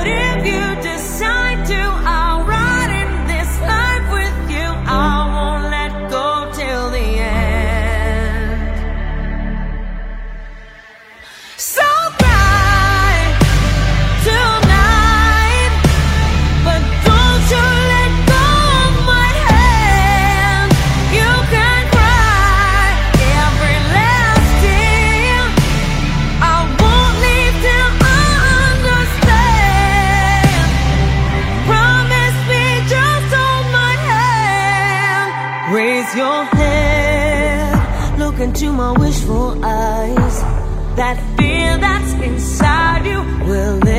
But if you just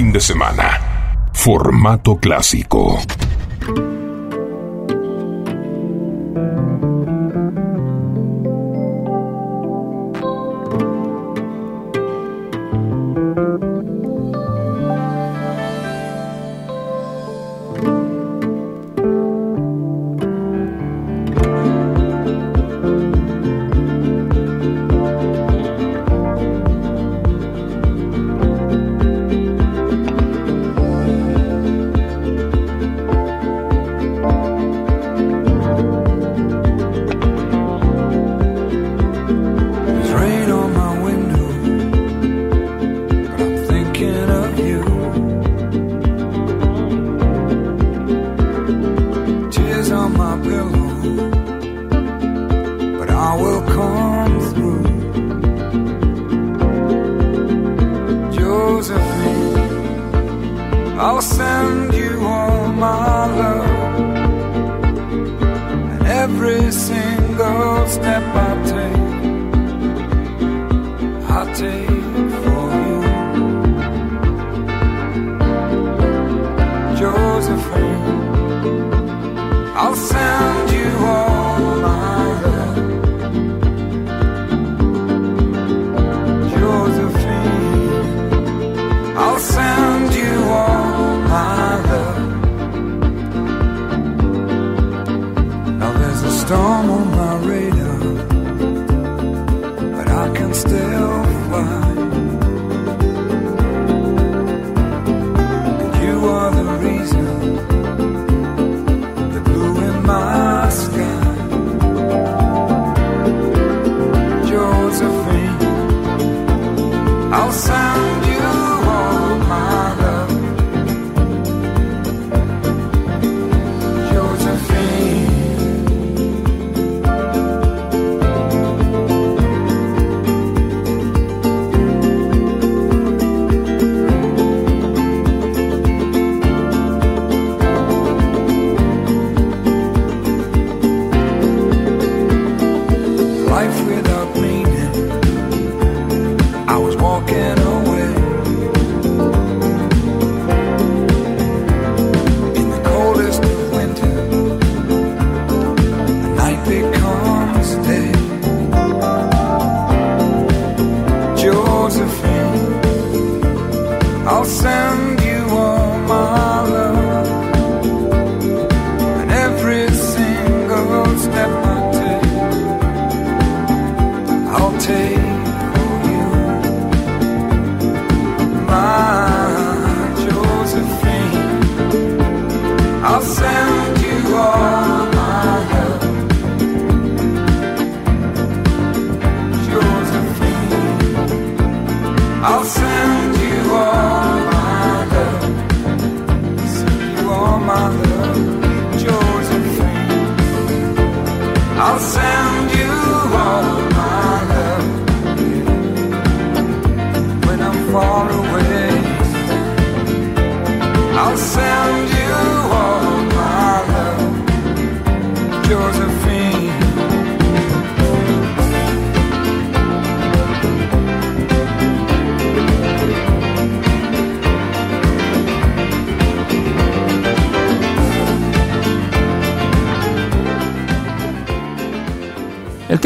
fin de semana. Formato clásico.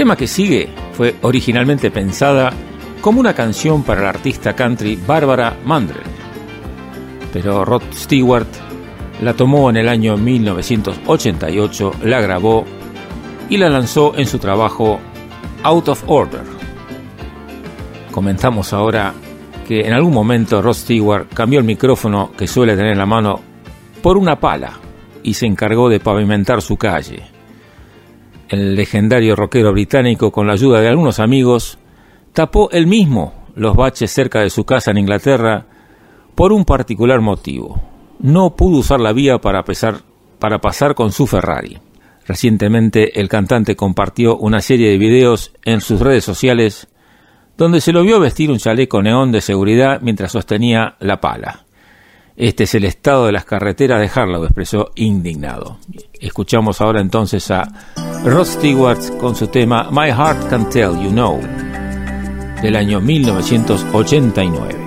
Tema que sigue fue originalmente pensada como una canción para la artista country Barbara Mandrell, pero Rod Stewart la tomó en el año 1988, la grabó y la lanzó en su trabajo Out of Order. Comentamos ahora que en algún momento Rod Stewart cambió el micrófono que suele tener en la mano por una pala y se encargó de pavimentar su calle. El legendario rockero británico, con la ayuda de algunos amigos, tapó él mismo los baches cerca de su casa en Inglaterra por un particular motivo. No pudo usar la vía para, para pasar con su Ferrari. Recientemente el cantante compartió una serie de videos en sus redes sociales donde se lo vio vestir un chaleco neón de seguridad mientras sostenía la pala. Este es el estado de las carreteras de Harlow, expresó indignado. Escuchamos ahora entonces a Rod Stewart con su tema My Heart Can Tell You Know, del año 1989.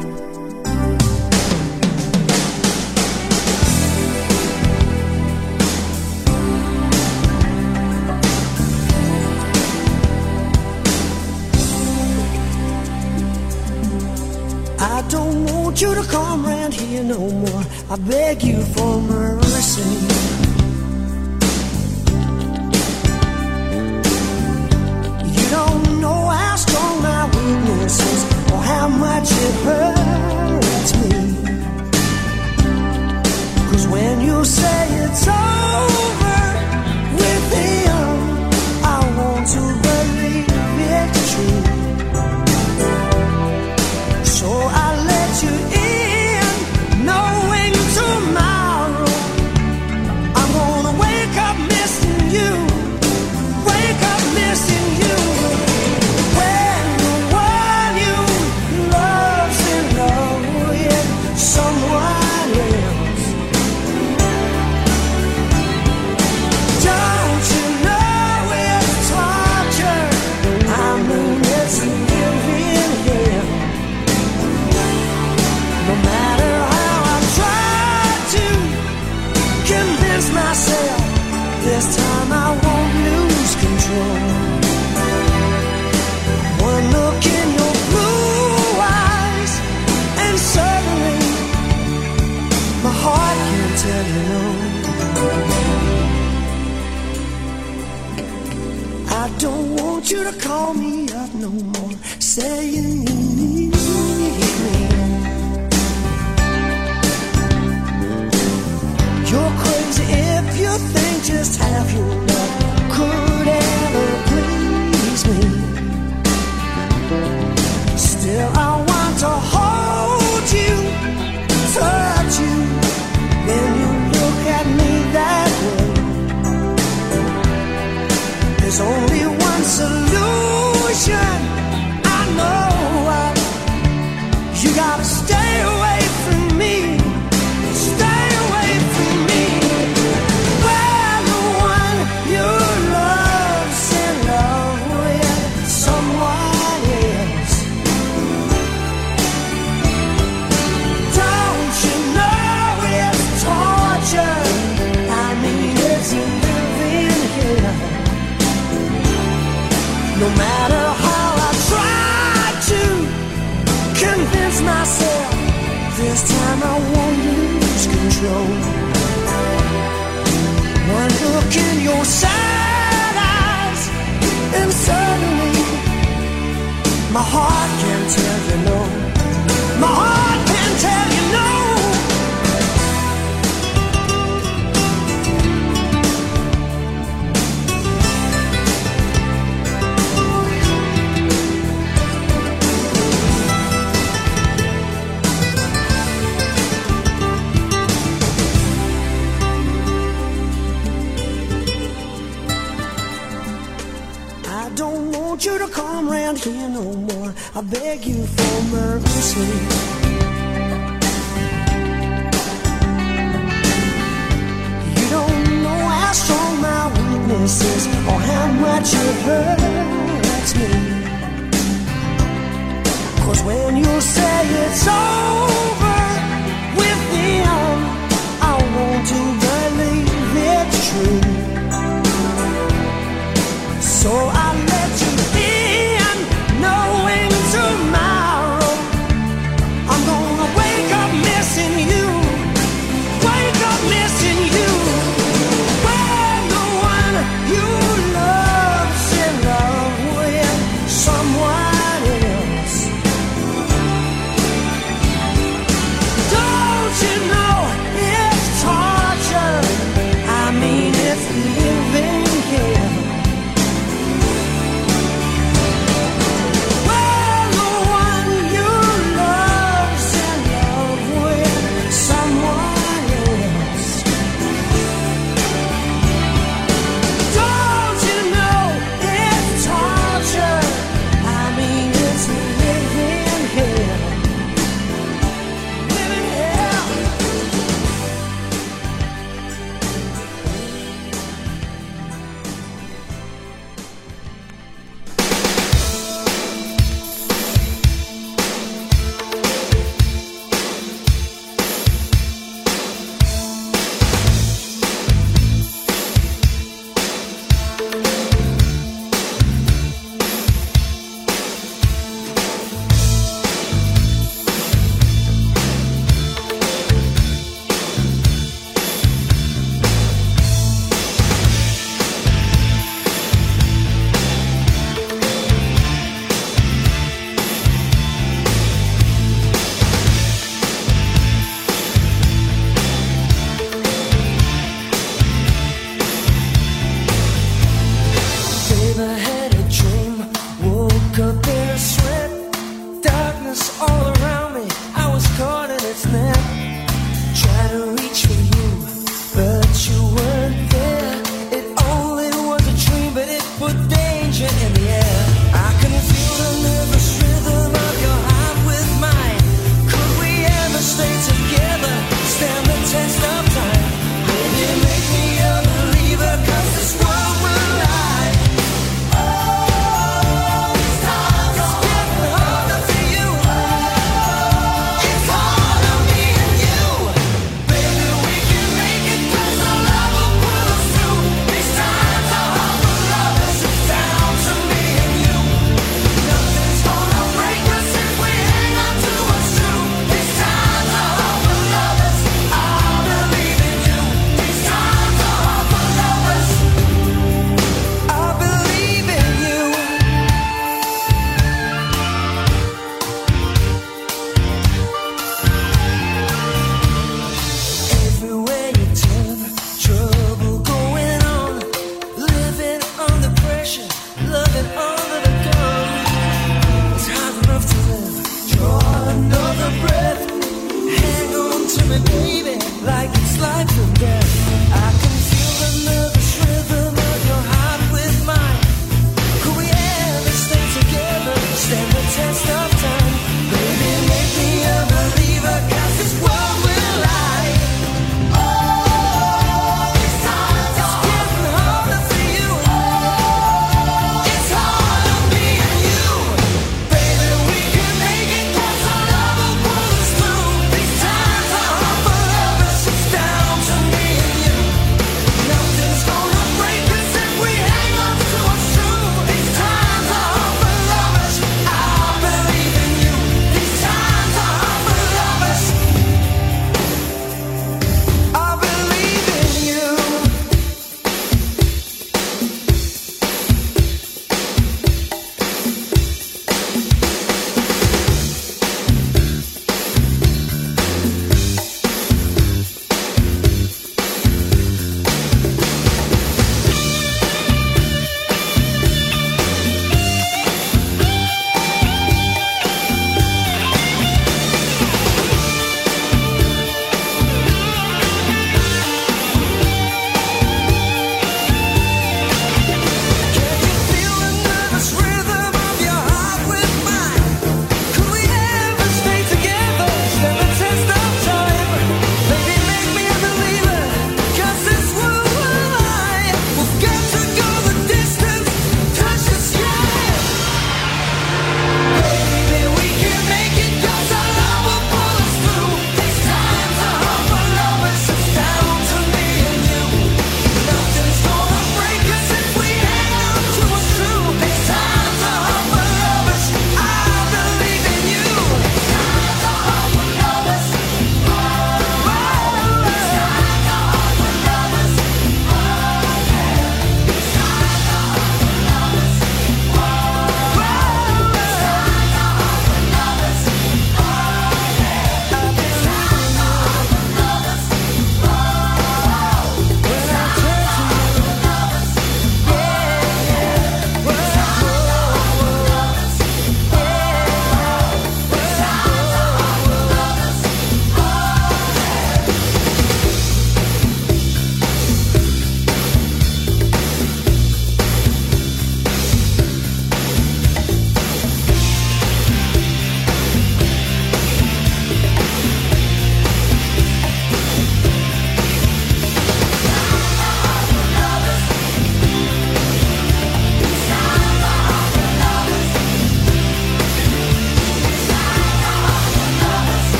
Want you to come round here no more. I beg you for mercy. You don't know how strong my weakness is or how much it hurts me. Cause when you say it's over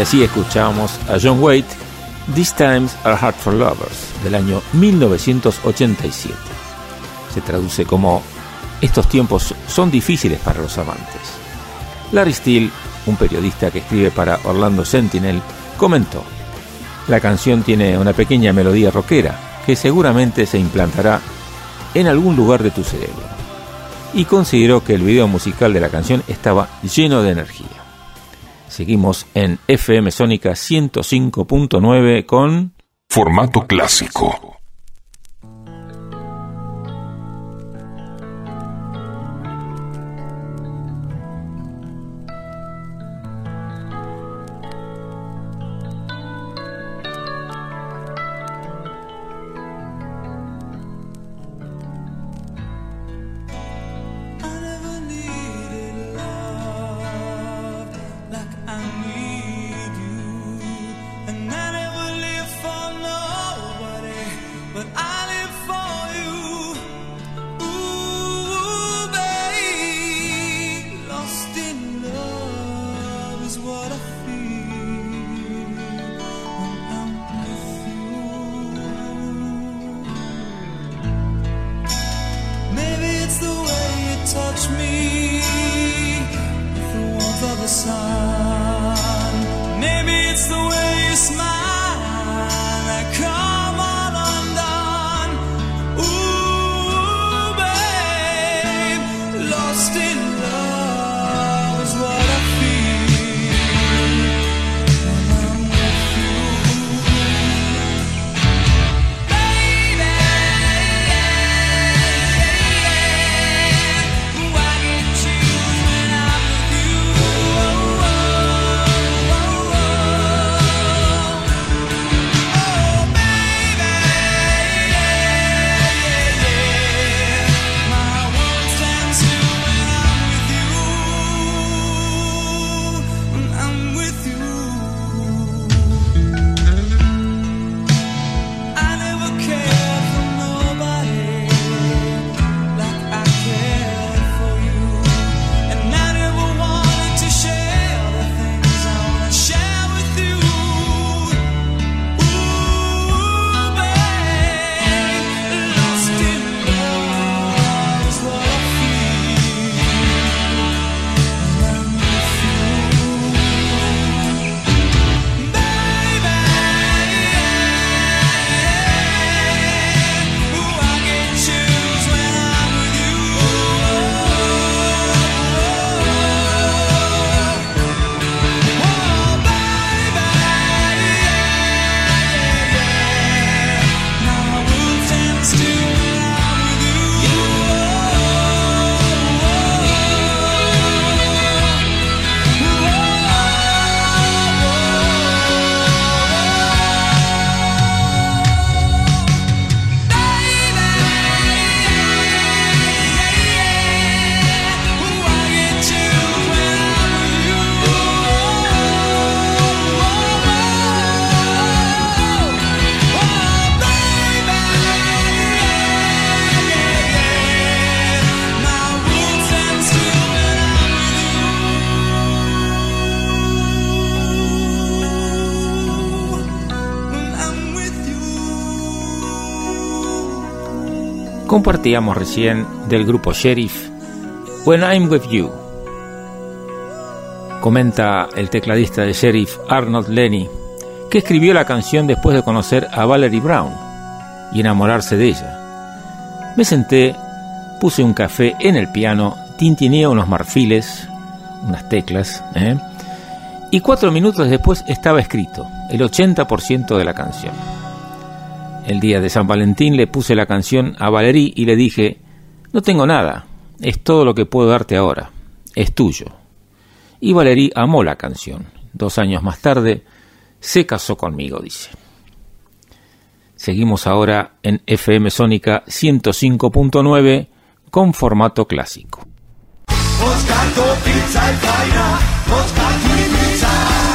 así escuchamos a John Waite, These Times Are Hard for Lovers, del año 1987. Se traduce como Estos tiempos son difíciles para los amantes. Larry Steele, un periodista que escribe para Orlando Sentinel, comentó, La canción tiene una pequeña melodía rockera que seguramente se implantará en algún lugar de tu cerebro. Y consideró que el video musical de la canción estaba lleno de energía. Seguimos en FM Sónica 105.9 con Formato clásico. Recién del grupo Sheriff When I'm With You. Comenta el tecladista de Sheriff Arnold Lenny que escribió la canción después de conocer a Valerie Brown y enamorarse de ella. Me senté, puse un café en el piano, tintineé unos marfiles, unas teclas, ¿eh? y cuatro minutos después estaba escrito el 80% de la canción. El día de San Valentín le puse la canción a Valerie y le dije, no tengo nada, es todo lo que puedo darte ahora, es tuyo. Y Valerie amó la canción. Dos años más tarde, se casó conmigo, dice. Seguimos ahora en FM Sónica 105.9 con formato clásico.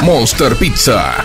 Monster Pizza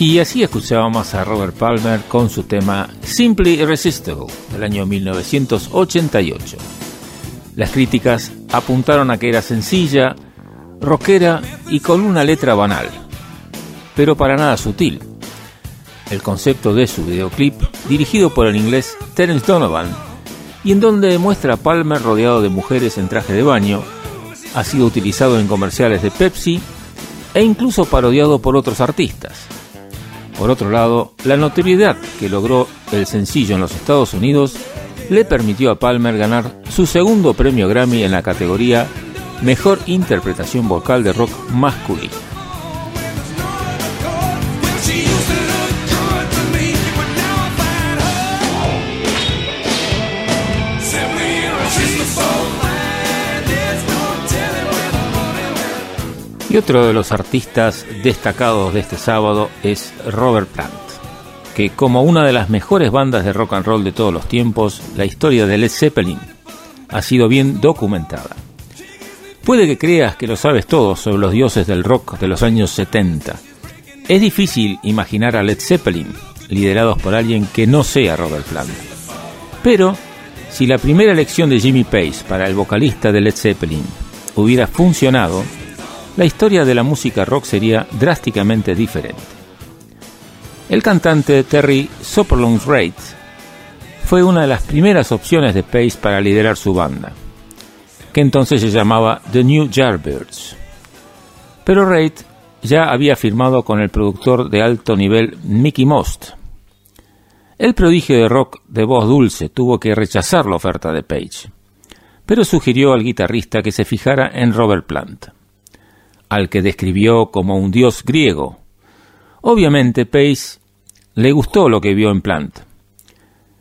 Y así escuchábamos a Robert Palmer con su tema Simply Irresistible del año 1988. Las críticas apuntaron a que era sencilla, rockera y con una letra banal, pero para nada sutil. El concepto de su videoclip, dirigido por el inglés Terence Donovan, y en donde muestra a Palmer rodeado de mujeres en traje de baño, ha sido utilizado en comerciales de Pepsi e incluso parodiado por otros artistas. Por otro lado, la notoriedad que logró el sencillo en los Estados Unidos le permitió a Palmer ganar su segundo premio Grammy en la categoría Mejor Interpretación Vocal de Rock Masculino. Y otro de los artistas destacados de este sábado es Robert Plant, que como una de las mejores bandas de rock and roll de todos los tiempos, la historia de Led Zeppelin ha sido bien documentada. Puede que creas que lo sabes todo sobre los dioses del rock de los años 70. Es difícil imaginar a Led Zeppelin liderados por alguien que no sea Robert Plant. Pero, si la primera elección de Jimmy Page para el vocalista de Led Zeppelin hubiera funcionado, la historia de la música rock sería drásticamente diferente. El cantante Terry Sopolons Reid fue una de las primeras opciones de Page para liderar su banda, que entonces se llamaba The New Yardbirds. Pero Reid ya había firmado con el productor de alto nivel Mickey Most. El prodigio de rock de voz dulce tuvo que rechazar la oferta de Page, pero sugirió al guitarrista que se fijara en Robert Plant, al que describió como un dios griego. Obviamente Page le gustó lo que vio en Plant,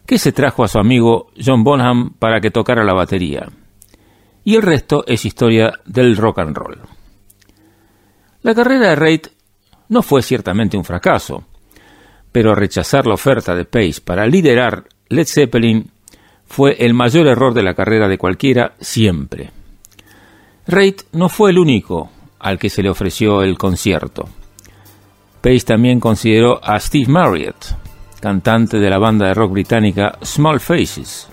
que se trajo a su amigo John Bonham para que tocara la batería. Y el resto es historia del rock and roll. La carrera de Reid no fue ciertamente un fracaso, pero rechazar la oferta de Page para liderar Led Zeppelin fue el mayor error de la carrera de cualquiera siempre. Reid no fue el único al que se le ofreció el concierto. Page también consideró a Steve Marriott, cantante de la banda de rock británica Small Faces.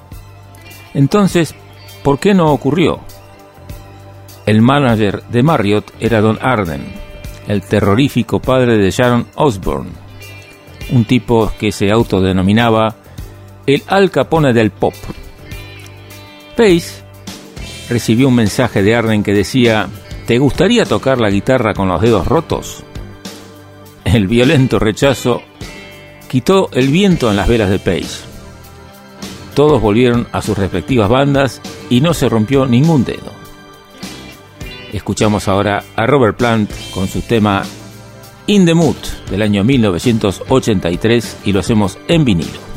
Entonces, ¿por qué no ocurrió? El manager de Marriott era Don Arden, el terrorífico padre de Sharon Osbourne, un tipo que se autodenominaba el Al Capone del pop. Pace recibió un mensaje de Arden que decía, ¿te gustaría tocar la guitarra con los dedos rotos? El violento rechazo quitó el viento en las velas de Pace. Todos volvieron a sus respectivas bandas y no se rompió ningún dedo. Escuchamos ahora a Robert Plant con su tema In the Mood del año 1983 y lo hacemos en vinilo.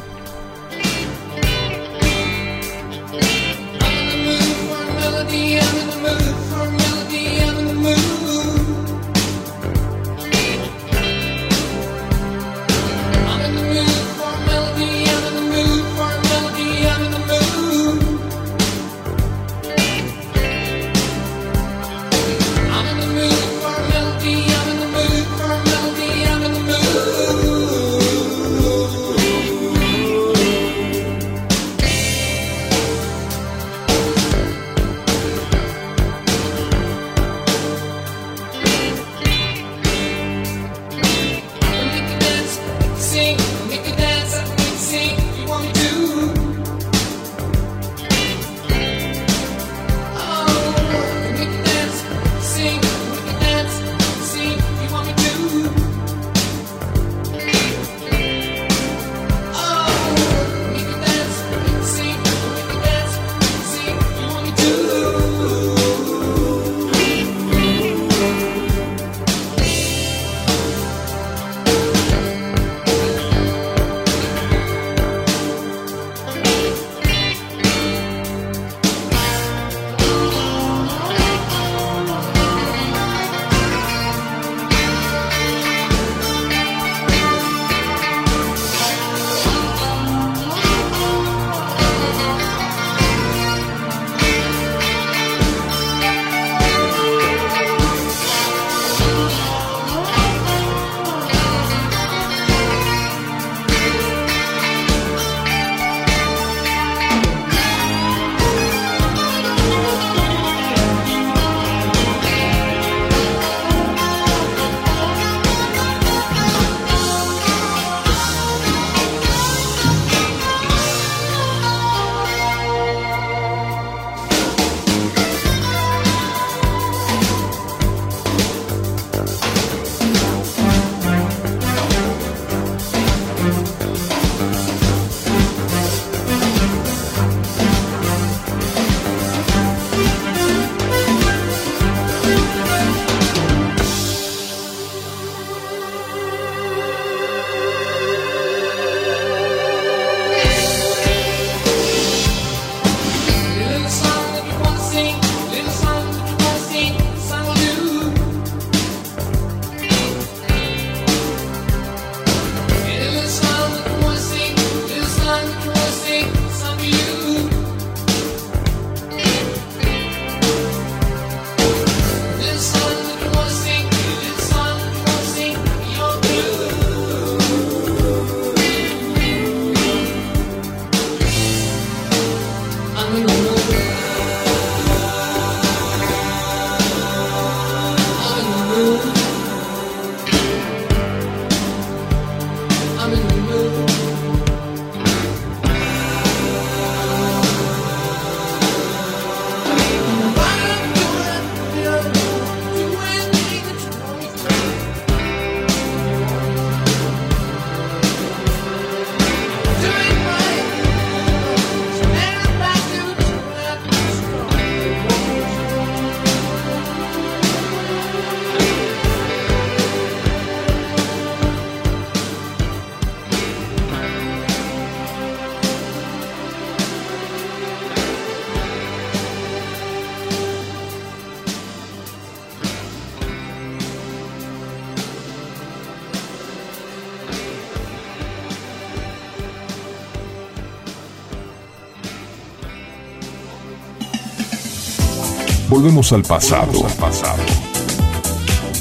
Volvemos al pasado.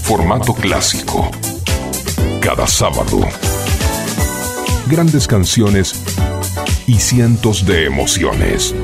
Formato clásico. Cada sábado. Grandes canciones y cientos de emociones.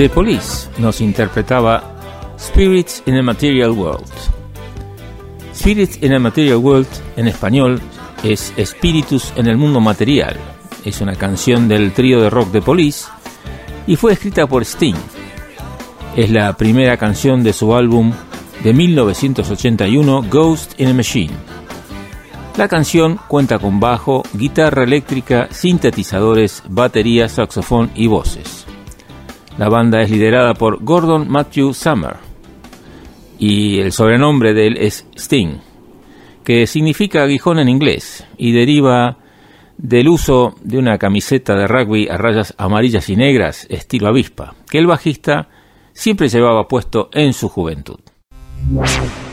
The Police nos interpretaba Spirits in a Material World. Spirits in a Material World en español es Espíritus en el mundo material. Es una canción del trío de rock The Police y fue escrita por Sting. Es la primera canción de su álbum de 1981 Ghost in a Machine. La canción cuenta con bajo, guitarra eléctrica, sintetizadores, batería, saxofón y voces. La banda es liderada por Gordon Matthew Summer y el sobrenombre de él es Sting, que significa aguijón en inglés y deriva del uso de una camiseta de rugby a rayas amarillas y negras estilo avispa, que el bajista siempre llevaba puesto en su juventud.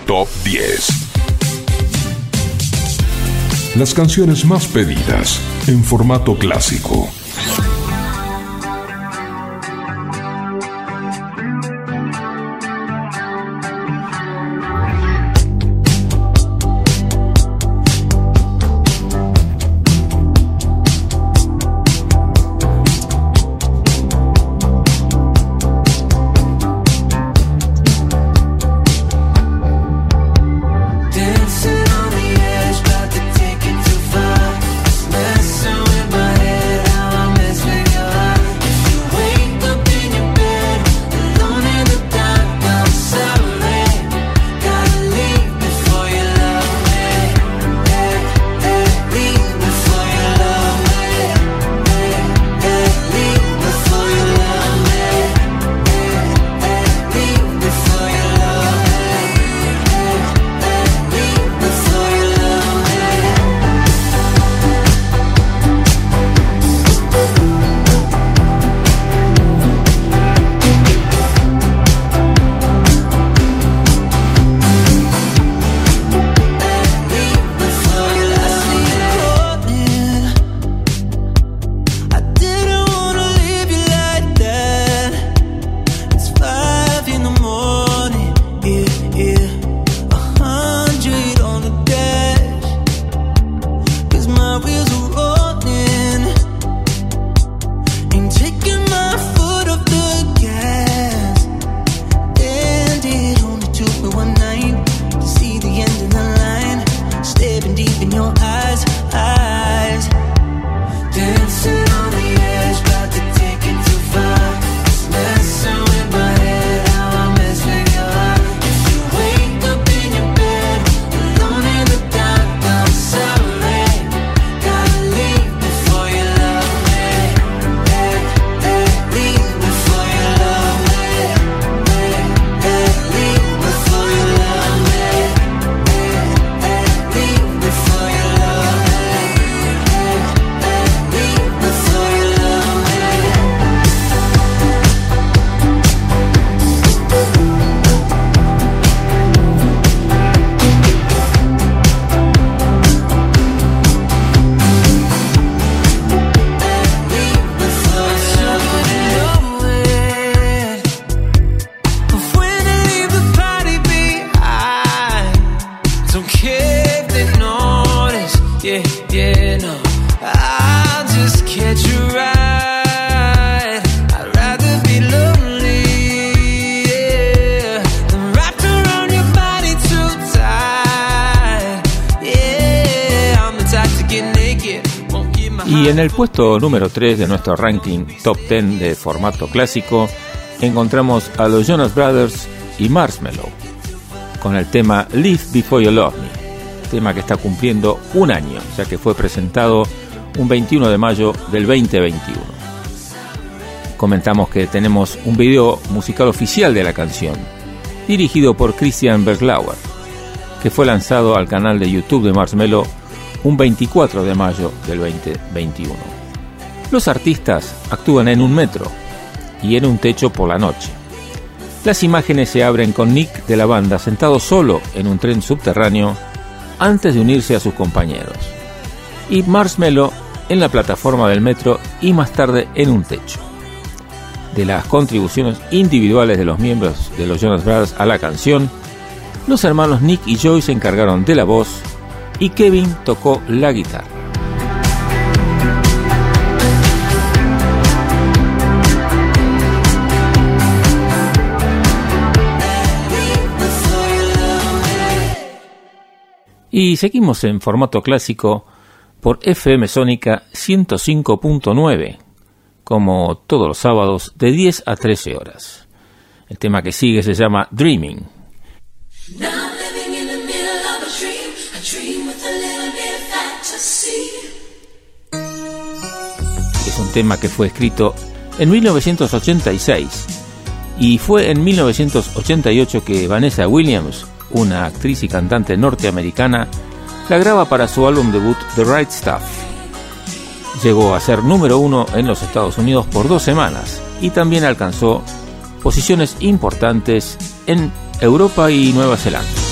Top 10. Las canciones más pedidas en formato clásico. 3 de nuestro ranking top 10 de formato clásico encontramos a los Jonas Brothers y Marshmello con el tema Live Before You Love Me, tema que está cumpliendo un año, ya que fue presentado un 21 de mayo del 2021. Comentamos que tenemos un video musical oficial de la canción, dirigido por Christian Berglauer, que fue lanzado al canal de YouTube de Marshmello un 24 de mayo del 2021. Los artistas actúan en un metro y en un techo por la noche. Las imágenes se abren con Nick de la banda sentado solo en un tren subterráneo antes de unirse a sus compañeros. Y Marshmello en la plataforma del metro y más tarde en un techo. De las contribuciones individuales de los miembros de los Jonas Brothers a la canción, los hermanos Nick y Joy se encargaron de la voz y Kevin tocó la guitarra. Y seguimos en formato clásico por FM Sónica 105.9, como todos los sábados de 10 a 13 horas. El tema que sigue se llama Dreaming. Es un tema que fue escrito en 1986 y fue en 1988 que Vanessa Williams, una actriz y cantante norteamericana, la graba para su álbum debut The Right Stuff. Llegó a ser número uno en los Estados Unidos por dos semanas y también alcanzó posiciones importantes en Europa y Nueva Zelanda.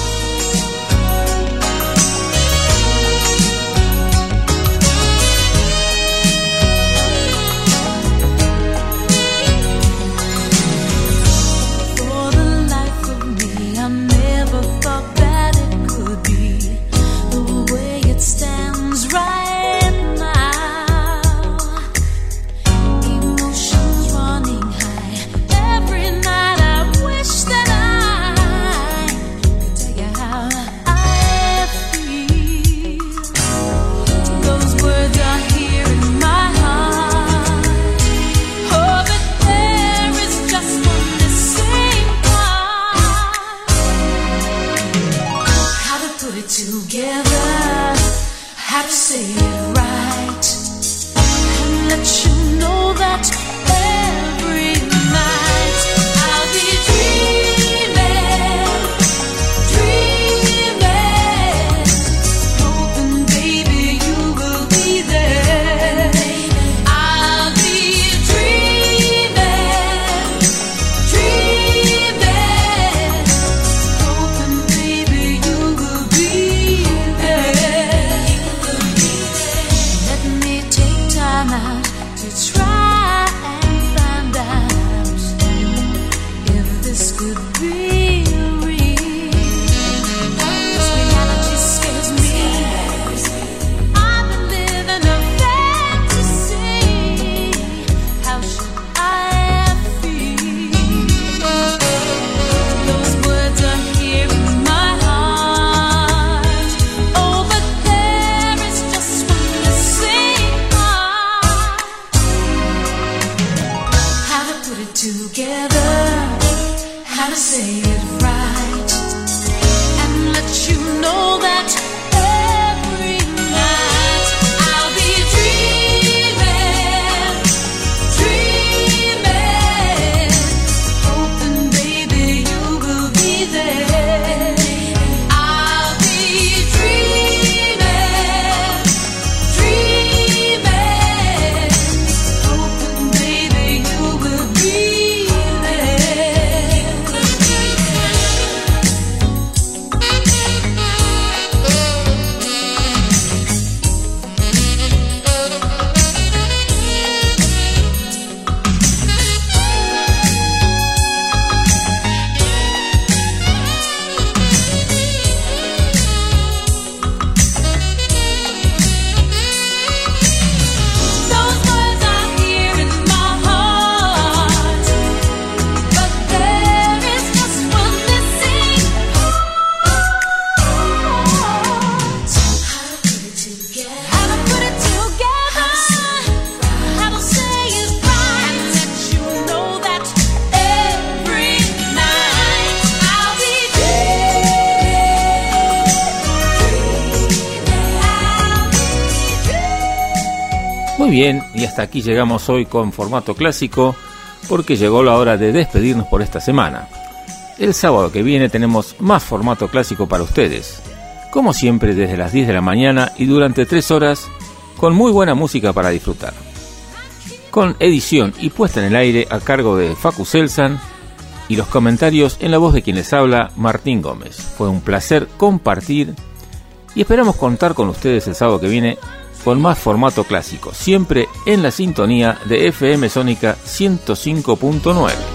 Aquí llegamos hoy con formato clásico porque llegó la hora de despedirnos por esta semana. El sábado que viene tenemos más formato clásico para ustedes, como siempre desde las 10 de la mañana y durante 3 horas con muy buena música para disfrutar. Con edición y puesta en el aire a cargo de Facu Selsan y los comentarios en la voz de quien les habla, Martín Gómez. Fue un placer compartir y esperamos contar con ustedes el sábado que viene con más formato clásico, siempre en la sintonía de FM Sónica 105.9.